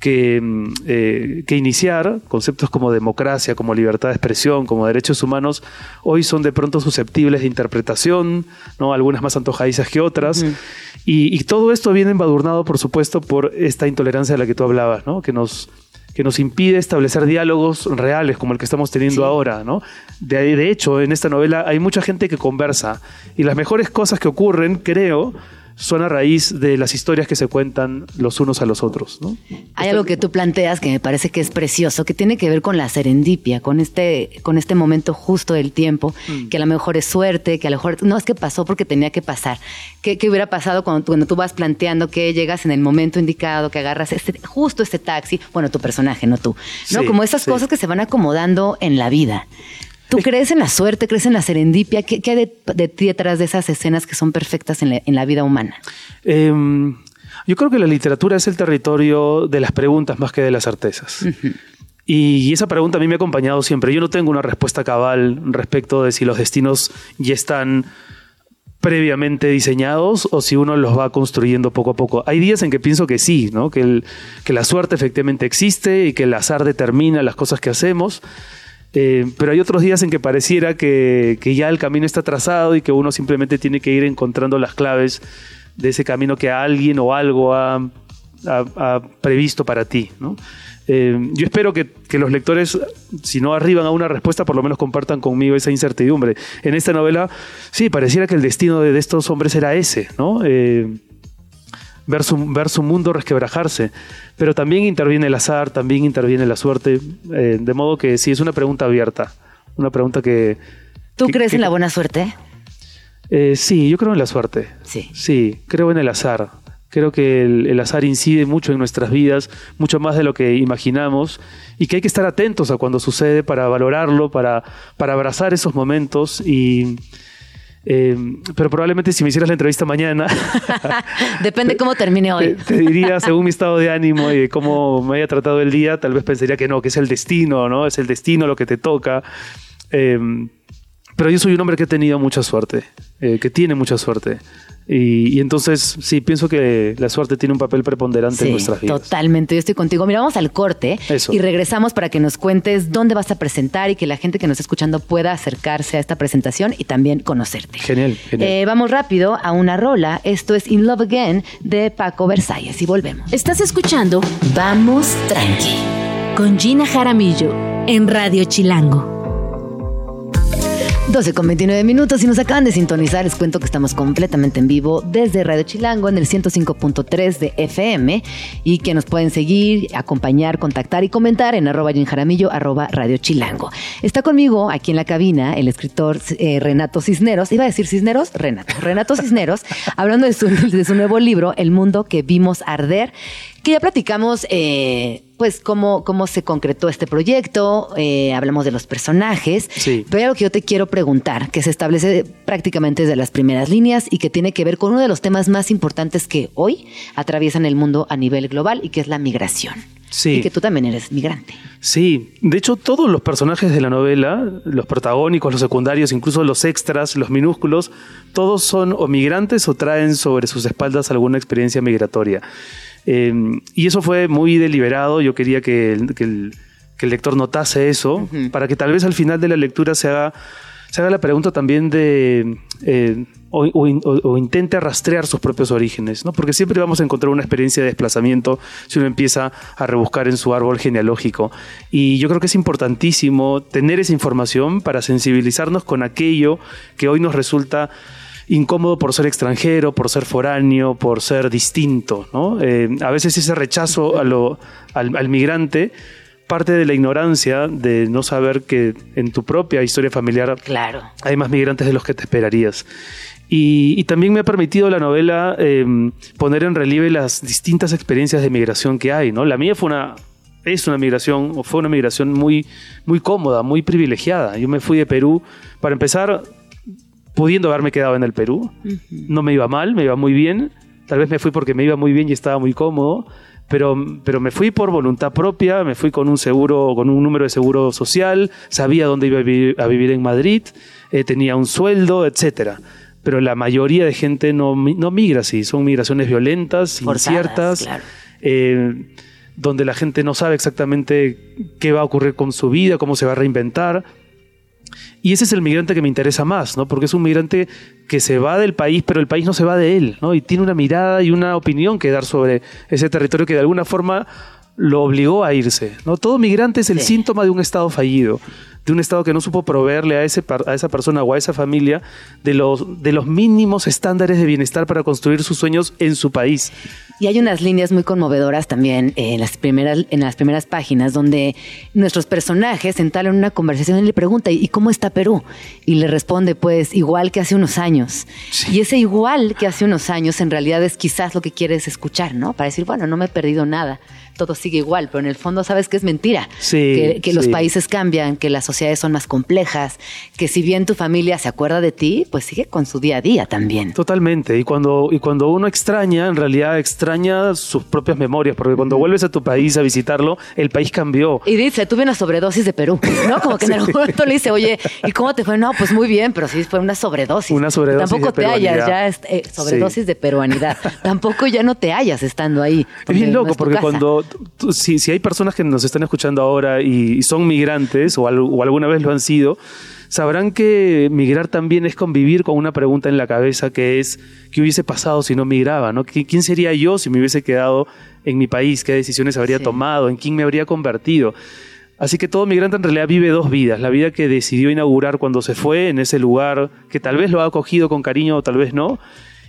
que, mm, eh, que iniciar, conceptos como democracia, como libertad de expresión, como derechos humanos, hoy son de pronto susceptibles de interpretación, ¿no? algunas más antojadizas que otras. y, y todo esto viene embadurnado, por supuesto, por esta intolerancia de la que tú hablabas, ¿no? que nos que nos impide establecer diálogos reales como el que estamos teniendo ahora, ¿no? De, de hecho, en esta novela hay mucha gente que conversa y las mejores cosas que ocurren, creo, son a raíz de las historias que se cuentan los unos a los otros, ¿no? Hay algo que tú planteas que me parece que es precioso, que tiene que ver con la serendipia, con este, con este momento justo del tiempo, Mm. que a lo mejor es suerte, que a lo mejor no es que pasó porque tenía que pasar. ¿Qué, qué hubiera pasado cuando, tú- cuando tú vas planteando que llegas en el momento indicado, que agarras este, justo este taxi? Bueno, tu personaje, no tú. ¿no? Sí, Como esas sí. cosas que se van acomodando en la vida. ¿Tú crees en la suerte, crees en la serendipia? ¿Qué, qué hay de, de ti detrás de esas escenas que son perfectas en la, en la vida humana? Eh, Yo creo que la literatura es el territorio de las preguntas más que de las certezas. Y esa pregunta a mí me ha acompañado siempre. Yo no tengo una respuesta cabal respecto de si los destinos ya están previamente diseñados o si uno los va construyendo poco a poco. Hay días en que pienso que sí, ¿no? que, el- que la suerte efectivamente existe y que el azar determina las cosas que hacemos. Eh, pero hay otros días en que pareciera que, que ya el camino está trazado y que uno simplemente tiene que ir encontrando las claves de ese camino que alguien o algo ha, ha- previsto para ti. ¿no? Eh, yo espero que, que los lectores, si no arriban a una respuesta, por lo menos compartan conmigo esa incertidumbre. En esta novela, sí, pareciera que el destino de, de estos hombres era ese, ¿no? Eh, ver, su, ver su mundo resquebrajarse. Pero también interviene el azar, también interviene la suerte. eh, de modo que sí, es una pregunta abierta. Una pregunta que. ¿Tú que- crees que- en la buena suerte? eh, sí, yo creo en la suerte. Sí. Sí, creo en el azar. Creo que el, el azar incide mucho en nuestras vidas, mucho más de lo que imaginamos, y que hay que estar atentos a cuando sucede para valorarlo, para, para abrazar esos momentos. Y, eh, pero probablemente si me hicieras la entrevista mañana, Depende cómo termine hoy. te, te diría, según mi estado de ánimo y de cómo me haya tratado el día, tal vez pensaría que no, que es el destino, ¿no? Es el destino lo que te toca. Eh, pero yo soy un hombre que ha tenido mucha suerte, eh, que tiene mucha suerte. Y, y entonces, sí, pienso que la suerte tiene un papel preponderante en Sí, nuestras vidas. totalmente. Yo estoy contigo. Mira, vamos al corte Eso. y regresamos para que nos cuentes dónde vas a presentar y que la gente que nos está escuchando pueda acercarse a esta presentación y también conocerte. Genial, genial. Eh, vamos rápido a una rola. Esto es In Love Again de Paco Versalles y volvemos. Estás escuchando Vamos Tranqui con Gina Jaramillo en Radio Chilango. 12 con 29 minutos y nos acaban de sintonizar. Les cuento que estamos completamente en vivo desde Radio Chilango en el 105.3 de FM y que nos pueden seguir, acompañar, contactar y comentar en arroba Jen Jaramillo, arroba Radio Chilango. Está conmigo aquí en la cabina el escritor eh, Renato Cisneros. Iba a decir Cisneros, Renato. Renato Cisneros, hablando de su, de su nuevo libro, El mundo que vimos arder, que ya platicamos, eh, pues, cómo, cómo se concretó este proyecto, eh, hablamos de los personajes, Sí. pero hay algo que yo te quiero preguntar, que se establece prácticamente desde las primeras líneas y que tiene que ver con uno de los temas más importantes que hoy atraviesan el mundo a nivel global y que es la migración. Sí. Y que tú también eres migrante. Sí, de hecho todos los personajes de la novela, los protagónicos, los secundarios, incluso los extras, los minúsculos, todos son o migrantes o traen sobre sus espaldas alguna experiencia migratoria. Eh, y eso fue muy deliberado, yo quería que el, que el- que el lector notase eso, para que tal vez al final de la lectura se haga, se haga la pregunta también de... eh, o- o intente rastrear sus propios orígenes, ¿no? Porque siempre vamos a encontrar una experiencia de desplazamiento si uno empieza a rebuscar en su árbol genealógico. Y yo creo que es importantísimo tener esa información para sensibilizarnos con aquello que hoy nos resulta incómodo por ser extranjero, por ser foráneo, por ser distinto. ¿no? Eh, a veces ese rechazo a lo- al, al migrante parte de la ignorancia de no saber que en tu propia historia familiar Claro. hay más migrantes de los que te esperarías. Y, y también me ha permitido la novela eh, poner en relieve las distintas experiencias de migración que hay. ¿no? La mía fue una, es una migración, o fue una migración muy, muy cómoda, muy privilegiada. Yo me fui de Perú, para empezar, pudiendo haberme quedado en el Perú. No me iba mal, me iba muy bien. Tal vez me fui porque me iba muy bien y estaba muy cómodo. Pero, pero me fui por voluntad propia, me fui con un seguro, con un número de seguro social, sabía dónde iba a vivir, a vivir en Madrid, eh, tenía un sueldo, etcétera. Pero la mayoría de gente no, no migra así, son migraciones violentas, Forzadas, inciertas, claro. eh, donde la gente no sabe exactamente qué va a ocurrir con su vida, cómo se va a reinventar. Y ese es el migrante que me interesa más, ¿no? Porque es un migrante que se va del país, pero el país no se va de él, ¿no? Y tiene una mirada y una opinión que dar sobre ese territorio que de alguna forma lo obligó a irse, ¿no? Todo migrante es el síntoma de un estado fallido, de un estado que no supo proveerle a, ese, a esa persona o a esa familia de los, de los mínimos estándares de bienestar para construir sus sueños en su país. Y hay unas líneas muy conmovedoras también eh, en las primeras, en las primeras páginas donde nuestros personajes entablan una conversación y le pregunta, ¿y cómo está Perú? Y le responde, pues, igual que hace unos años. Y ese igual que hace unos años en realidad es quizás lo que quieres escuchar, ¿no? Para decir, bueno, no me he perdido nada. Todo sigue igual, pero en el fondo sabes que es mentira. Sí, que, que los países cambian, que las sociedades son más complejas, que si bien tu familia se acuerda de ti, pues sigue con su día a día también. Totalmente. Y cuando, y cuando uno extraña, en realidad extraña sus propias memorias, porque cuando vuelves a tu país a visitarlo, el país cambió. Y dice, tuve una sobredosis de Perú, ¿no? Como que en algún momento le dice, oye, ¿y cómo te fue? No, pues muy bien, pero sí fue una sobredosis. Una sobredosis Tampoco de te hallas ya, eh, sobredosis de peruanidad. Tampoco ya no te hallas estando ahí. Es bien no loco, es porque cuando tú- si, si hay personas que nos están escuchando ahora y, y son migrantes o, al- o alguna vez lo han sido, sabrán que migrar también es convivir con una pregunta en la cabeza que es ¿qué hubiese pasado si no migraba? ¿no? ¿Qui- ¿Quién sería yo si me hubiese quedado en mi país? ¿Qué decisiones habría tomado? ¿En quién me habría convertido? Así que todo migrante en realidad vive dos vidas. La vida que decidió inaugurar cuando se fue en ese lugar, que tal vez lo ha acogido con cariño o tal vez no,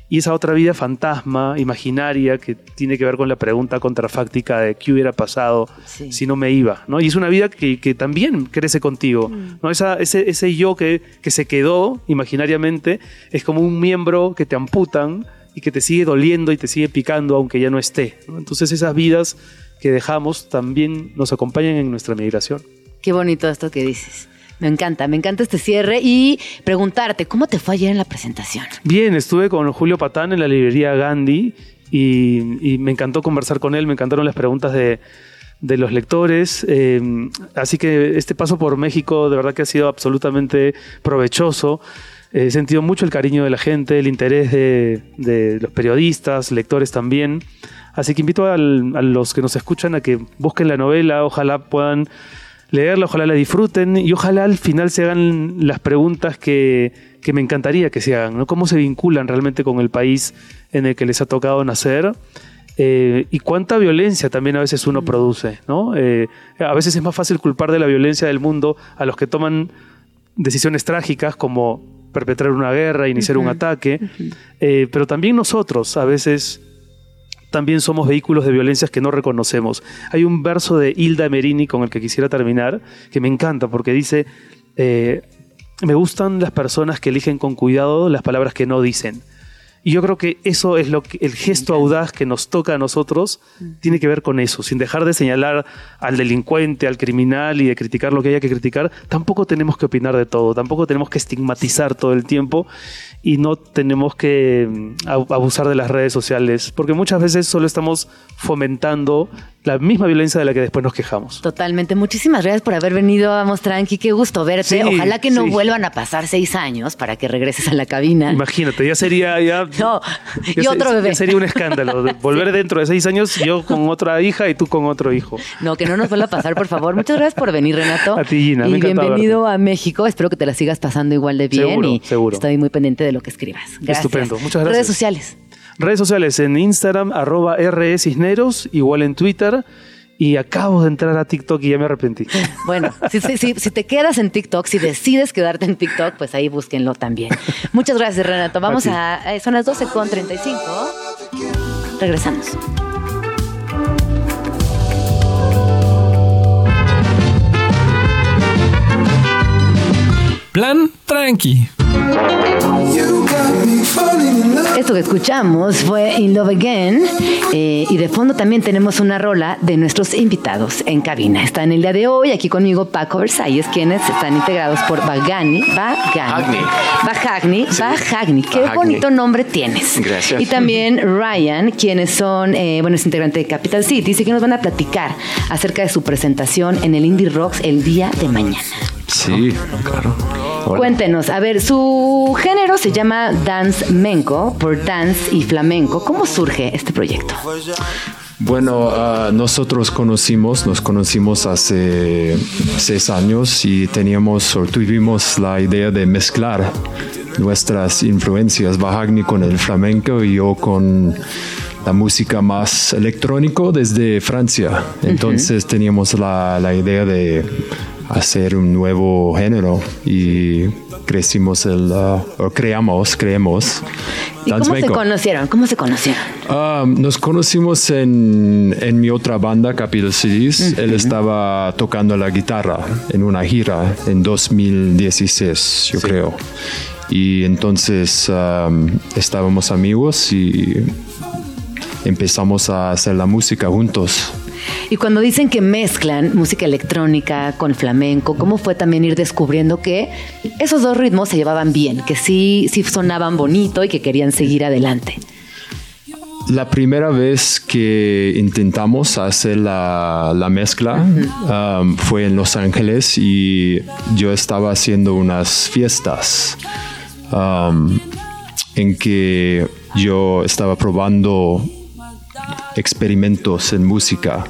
y esa otra vida fantasma, imaginaria, que tiene que ver con la pregunta contrafáctica de qué hubiera pasado Sí. si no me iba. ¿no? Y es una vida que, que también crece contigo. ¿no? Esa, ese, ese yo que, que se quedó imaginariamente es como un miembro que te amputan y que te sigue doliendo y te sigue picando aunque ya no esté. ¿no? Entonces esas vidas que dejamos también nos acompañan en nuestra migración. Qué bonito esto que dices. Me encanta, me encanta este cierre y preguntarte, ¿cómo te fue ayer en la presentación? Bien, estuve con Julio Patán en la librería Gandhi y, me encantó conversar con él, me encantaron las preguntas de, de los lectores. eh, así que este paso por México de verdad que ha sido absolutamente provechoso. He sentido mucho el cariño de la gente, el interés de, de los periodistas, lectores también. Así que invito a los que nos escuchan a que busquen la novela, ojalá puedan leerla, ojalá la disfruten y ojalá al final se hagan las preguntas que, que me encantaría que se hagan, ¿no? ¿Cómo se vinculan realmente con el país en el que les ha tocado nacer? Eh, y cuánta violencia también a veces uno produce, ¿no? Eh, a veces es más fácil culpar de la violencia del mundo a los que toman decisiones trágicas como perpetrar una guerra, iniciar un ataque, eh, pero también nosotros a veces también somos vehículos de violencias que no reconocemos. Hay un verso de Hilda Merini con el que quisiera terminar, que me encanta porque dice, eh, me gustan las personas que eligen con cuidado las palabras que no dicen. Y yo creo que eso es lo que el gesto audaz que nos toca a nosotros tiene que ver con eso, sin dejar de señalar al delincuente, al criminal y de criticar lo que haya que criticar, tampoco tenemos que opinar de todo, tampoco tenemos que estigmatizar todo el tiempo y no tenemos que mm, ab- abusar de las redes sociales, porque muchas veces solo estamos fomentando la misma violencia de la que después nos quejamos. Totalmente. Muchísimas gracias por haber venido. Vamos, tranqui. Qué gusto verte. Sí, Ojalá que no sí. vuelvan a pasar seis años para que regreses a la cabina. Imagínate, ya sería ya, No, ya y se- otro bebé. ya sería un escándalo volver dentro de seis años yo con otra hija y tú con otro hijo. No, que no nos vuelva a pasar, por favor. Muchas gracias por venir, Renato. A ti, Gina, Y bienvenido a México. Espero que te la sigas pasando igual de bien. Seguro, y seguro. Estoy muy pendiente de lo que escribas. Gracias. Estupendo, muchas gracias. Redes sociales. Redes sociales en Instagram, arroba RE Cisneros, igual en Twitter. Y acabo de entrar a TikTok y ya me arrepentí. Bueno, si, si- si- si te quedas en TikTok, si decides quedarte en TikTok, pues ahí búsquenlo también. Muchas gracias, Renato. Vamos ti. a. eh, son las 12 con 35. Regresamos. Plan tranqui. Esto que escuchamos fue In Love Again eh, y de fondo también tenemos una rola de nuestros invitados en cabina. Están el día de hoy aquí conmigo Paco Versalles, quienes están integrados por Bagani, Bagani, Bajagni, Bajagni. Qué bonito nombre tienes. Gracias. Y también Ryan, quienes son, eh, bueno, es integrante de Capital City, y que nos van a platicar acerca de su presentación en el Indie Rocks el día de mañana. Sí, claro. Cuéntenos, a ver, su género se llama Dance Menco, por dance y flamenco. ¿Cómo surge este proyecto? Bueno, ah, nosotros conocimos, nos conocimos hace seis años y teníamos o tuvimos la idea de mezclar nuestras influencias, Bahagni con el flamenco y yo con la música más electrónico desde Francia. Entonces teníamos la, la idea de hacer un nuevo género y crecimos el, ah, o creamos, creemos. ¿Y Dance cómo se conocieron? ¿Cómo se conocieron? Ah, nos conocimos en, en mi otra banda, Capital Cities. Él estaba tocando la guitarra en una gira en 2016, yo creo. Y entonces am, estábamos amigos y empezamos a hacer la música juntos. Y cuando dicen que mezclan música electrónica con flamenco, ¿cómo fue también ir descubriendo que esos dos ritmos se llevaban bien, que sí, sí sonaban bonito y que querían seguir adelante? La primera vez que intentamos hacer la, la mezcla um, fue en Los Ángeles y yo estaba haciendo unas fiestas um, en que yo estaba probando experimentos en música.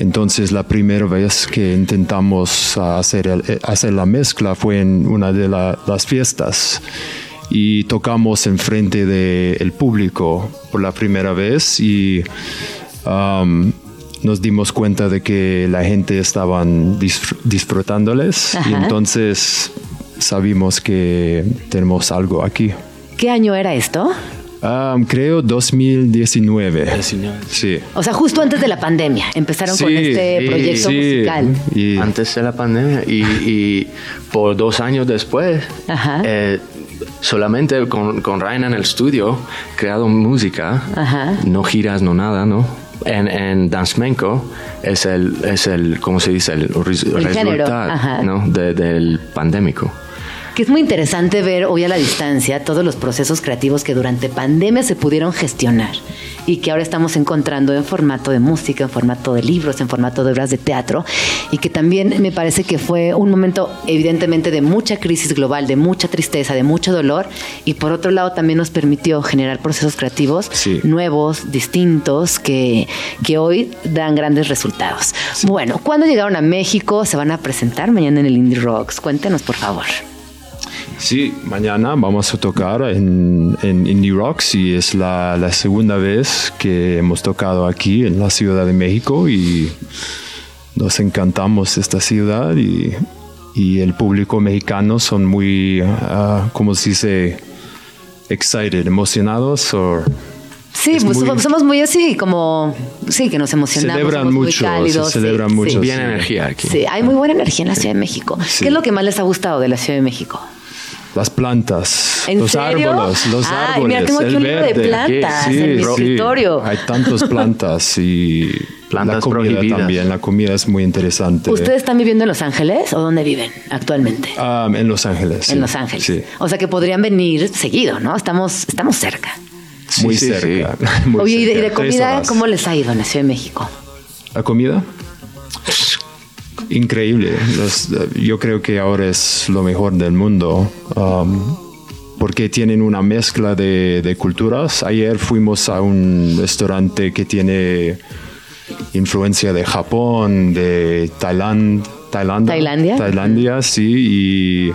Entonces la primera vez que intentamos hacer, el- hacer la mezcla fue en una de la- las fiestas y tocamos enfrente del público por la primera vez y um, nos dimos cuenta de que la gente estaban disfr- disfrutándoles y entonces sabimos que tenemos algo aquí. ¿Qué año era esto? Um, creo 2019. Sí. O sea, justo antes de la pandemia empezaron con este proyecto musical. Antes de la pandemia y, y por dos años después, eh, solamente con, con Ryan en el estudio, creado música, no giras, no nada, ¿no? En, en Dansmenko es el, es el, ¿cómo se dice? El, El género, resultado ajá. ¿no? De- del pandémico. Que es muy interesante ver hoy a la distancia todos los procesos creativos que durante pandemia se pudieron gestionar y que ahora estamos encontrando en formato de música, en formato de libros, en formato de obras de teatro y que también me parece que fue un momento evidentemente de mucha crisis global, de mucha tristeza, de mucho dolor y por otro lado también nos permitió generar procesos creativos nuevos, distintos, que, que hoy dan grandes resultados. Bueno, ¿cuándo llegaron a México? Se van a presentar mañana en el Indie Rocks. Cuéntenos por favor. Sí, mañana vamos a tocar en, en Indie Rocks y es la, la segunda vez que hemos tocado aquí en la Ciudad de México y nos encantamos esta ciudad y, y el público mexicano son muy, ah, ¿cómo se dice? Excited, emocionados o Sí, Es pues muy- somos, muy así, como, sí, que nos emocionamos. Celebran somos muy mucho, se cálidos, celebran sí, mucho, sí. Bien sí. energía aquí. Sí, hay muy buena energía en la Ciudad de México. Sí. ¿Qué es lo que más les ha gustado de la Ciudad de México? Las plantas, ¿En los serio? árboles, los árboles, mira, tengo aquí el un libro de verde. plantas en mi escritorio. Hay tantas plantas y la comida prohibidas. también. La comida es muy interesante. ¿Ustedes están viviendo en Los Ángeles o dónde viven actualmente? Um, en Los Ángeles. sí. En Los Ángeles. Sí, O sea que podrían venir seguido, ¿no? Estamos, estamos cerca. muy sí, cerca. muy Oye, ¿y de, cerca, comida cómo les ha ido en la Ciudad de México? ¿La comida? Increíble. Los- yo creo que ahora es lo mejor del mundo. um, porque tienen una mezcla de, de culturas. Ayer fuimos a un restaurante que tiene influencia de Japón, de Tailand, Tailandia. ¿Tailandia? Tailandia, sí, y,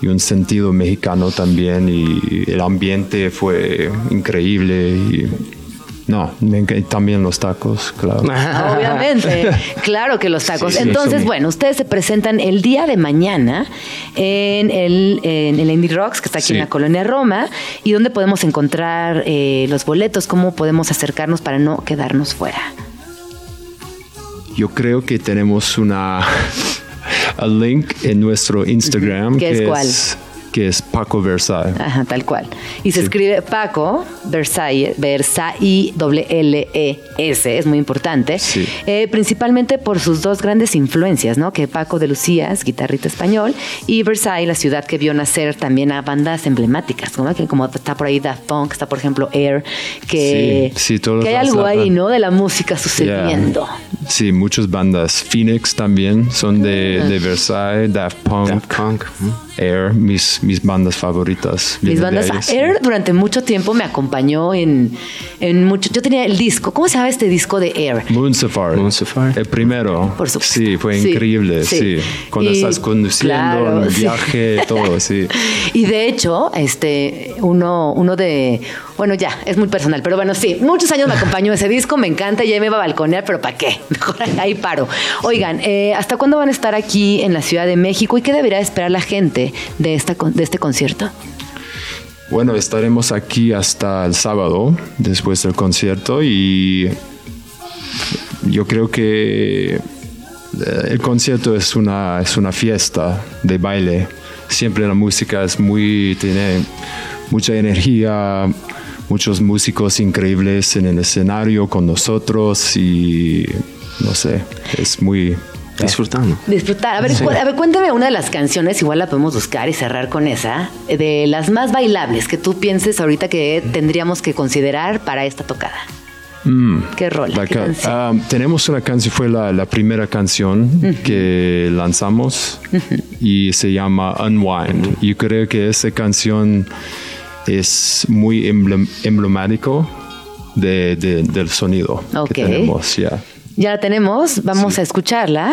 y un sentido mexicano también. Y el ambiente fue increíble. Y, no, también los tacos, claro. Obviamente, claro que los tacos. Sí, sí, Entonces, bueno, ustedes se presentan el día de mañana en el, en el Indie Rocks, que está aquí Sí. en la colonia Roma. ¿Y dónde podemos encontrar eh, los boletos? ¿Cómo podemos acercarnos para no quedarnos fuera? Yo creo que tenemos una a link en nuestro Instagram ¿Qué es que cuál? Que es Paco Versailles. Ajá, tal cual. Y se escribe Paco Versailles, Versailles, doble L E S, es muy importante. Sí. Eh, principalmente por sus dos grandes influencias, ¿no? Que Paco de Lucías, guitarrista español, y Versailles, la ciudad que vio nacer también a bandas emblemáticas, ¿no? Que como está por ahí Daft Punk, está por ejemplo Air, que, Sí, sí, todos que hay algo ahí, ¿no? De la música sucediendo. Sí, muchas bandas. Phoenix también son de, Ah. de Versailles, Daft Punk, Air, mis, mis bandas favoritas. Mis bandas. sí. Air durante mucho tiempo me acompañó en, en mucho. Yo tenía el disco. ¿Cómo se llama este disco de Air? Moon Safari. El primero. Por supuesto. Sí, fue Sí, increíble, sí. sí. Cuando Y- estás conduciendo, claro, en el sí. viaje, todo, sí. Y de hecho, este, uno, uno de, bueno, ya, es muy personal, pero bueno, sí, muchos años me acompañó ese disco, me encanta, ya me iba a balconear, pero ¿para qué? Mejor ahí paro. Oigan, eh, ¿hasta cuándo van a estar aquí en la Ciudad de México y qué debería esperar la gente de, esta, de este concierto? Bueno, estaremos aquí hasta el sábado, después del concierto, y yo creo que eh, el concierto es una, es una fiesta de baile. Siempre la música es muy, tiene mucha energía, muchos músicos increíbles en el escenario con nosotros y no sé, es muy disfrutando. Disfrutar. A ver, Sí. cu- a ver, cuéntame una de las canciones, igual la podemos buscar y cerrar con esa, de las más bailables que tú pienses ahorita que tendríamos que considerar para esta tocada. Mm. ¿Qué canción? ah, tenemos una canción, fue la, la primera canción que lanzamos y se llama Unwind. Yo creo que esa canción es muy emblem- emblemático de, de- del sonido que tenemos. ya. Ya la tenemos, vamos a escucharla.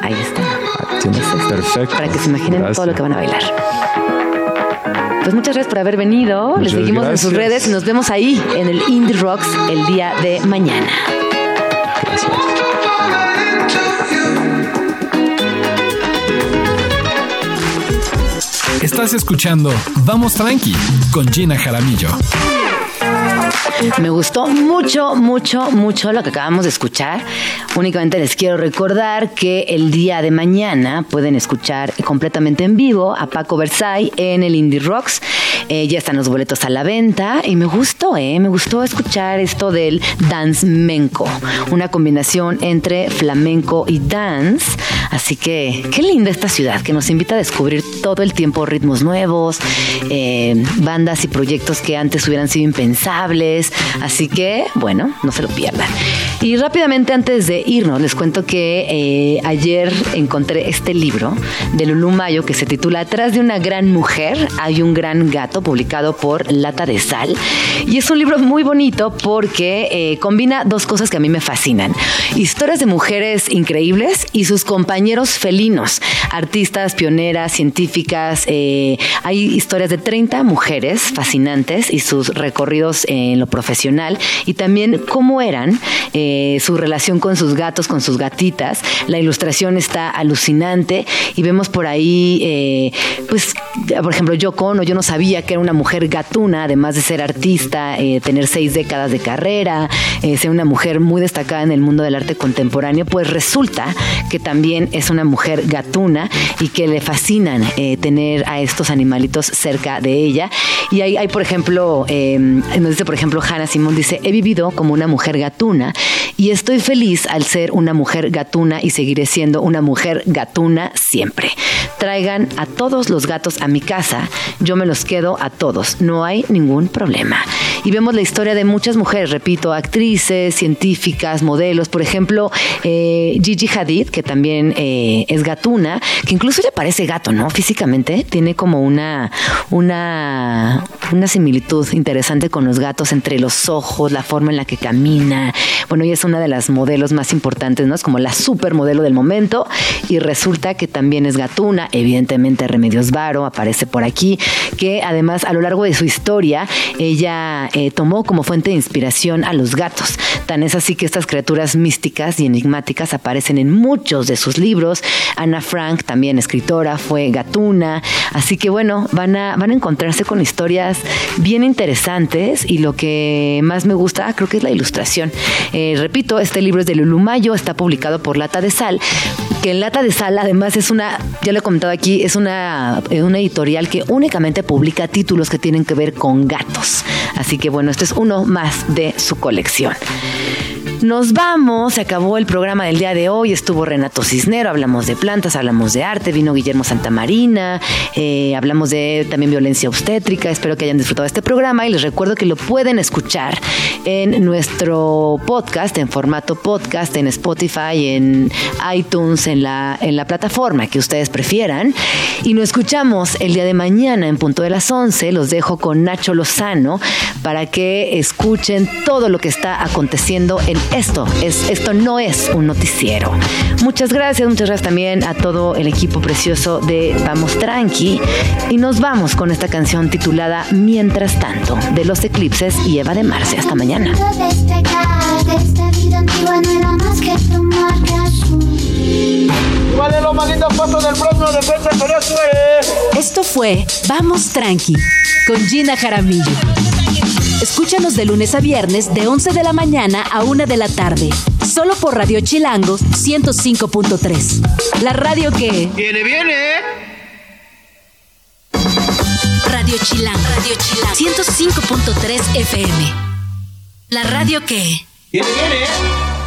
Ahí está. Tiene- Perfecto. Para que se imaginen Gracias. todo lo que van a bailar. Pues muchas gracias por haber venido. Les seguimos en sus gracias. redes y nos vemos ahí en el Indie Rocks el día de mañana. Estás escuchando Vamos Tranqui con Gina Jaramillo. Me gustó mucho, mucho, mucho lo que acabamos de escuchar. Únicamente les quiero recordar que el día de mañana pueden escuchar completamente en vivo a Paco Versailles en el Indie Rocks. Eh, ya están los boletos a la venta y me gustó, ¿eh? Me gustó escuchar esto del dance menco, una combinación entre flamenco y dance. Así que qué linda esta ciudad que nos invita a descubrir todo el tiempo ritmos nuevos, eh, bandas y proyectos que antes hubieran sido impensables. Así que, bueno, no se lo pierdan. Y rápidamente antes de irnos, les cuento que eh, ayer encontré este libro de Lulú Mayo que se titula Atrás de una gran mujer hay un gran gato, publicado por Lata de Sal. Y es un libro muy bonito porque eh, combina dos cosas que a mí me fascinan. Historias de mujeres increíbles y sus compañeros felinos, artistas, pioneras, científicas. eh, hay historias de 30 mujeres fascinantes y sus recorridos en lo profesional y también cómo eran su relación con sus gatos, con sus gatitas. La ilustración está alucinante y vemos por ahí, eh, pues, por ejemplo, yo Ono, yo no sabía que era una mujer gatuna, además de ser artista, eh, tener seis décadas de carrera, eh, ser una mujer muy destacada en el mundo del arte contemporáneo, pues resulta que también es una mujer gatuna y que le fascinan eh, tener a estos animalitos cerca de ella. Y hay, hay por ejemplo, eh, nos dice, por ejemplo, Hannah Simón dice, he vivido como una mujer gatuna y estoy feliz al ser una mujer gatuna y seguiré siendo una mujer gatuna siempre. Traigan a todos los gatos a mi casa, yo me los quedo a todos, no hay ningún problema. Y vemos la historia de muchas mujeres, repito, actrices, científicas, modelos, por ejemplo, eh, Gigi Hadid, que también eh, es gatuna, que incluso ella parece gato, ¿no? Físicamente tiene como una, una, una similitud interesante con los gatos entre los ojos, la forma en la que camina. Bueno, ella es una de las modelos más importantes, ¿no? Es como la supermodelo del momento y resulta que también es gatuna, evidentemente Remedios Varo aparece por aquí, que además a lo largo de su historia ella eh, tomó como fuente de inspiración a los gatos. Tan es así que estas criaturas místicas y enigmáticas aparecen en muchos de sus libros. Ana Frank, también escritora, fue gatuna. Así que bueno, van a, van a encontrarse con historias bien interesantes y lo que más me gusta creo que es la ilustración. Eh, repito, este libro es de Lulumayo, está publicado por Lata de Sal, que en Lata de Sal además es una, ya lo he comentado aquí, es una, eh, una editorial que únicamente publica títulos que tienen que ver con gatos. Así que bueno, este es uno más de su colección. Nos vamos, se acabó el programa del día de hoy, estuvo Renato Cisnero, hablamos de plantas, hablamos de arte, vino Guillermo Santamarina, eh, hablamos de también violencia obstétrica, espero que hayan disfrutado este programa y les recuerdo que lo pueden escuchar en nuestro podcast, en formato podcast, en Spotify, en iTunes, en la, en la plataforma que ustedes prefieran. Y nos escuchamos el día de mañana en punto de las 11, los dejo con Nacho Lozano para que escuchen todo lo que está aconteciendo en esto. Es, esto no es un noticiero. Muchas gracias, muchas gracias también a todo el equipo precioso de Vamos Tranqui. Y nos vamos con esta canción titulada Mientras tanto, de Los Eclipses y Eva de Marce. Hasta mañana. despegar de esta vida antigua no era más que tomar azul. Vale los malditos pasos del próximo de frente, pero eso es. Esto fue Vamos Tranqui con Gina Jaramillo. Escúchanos de lunes a viernes de 11 de la mañana a 1 de la tarde, solo por Radio Chilangos 105.3. La radio que... Viene, viene. Radio Chilango, Radio Chilango 105.3 FM. La radio que... Viene, viene.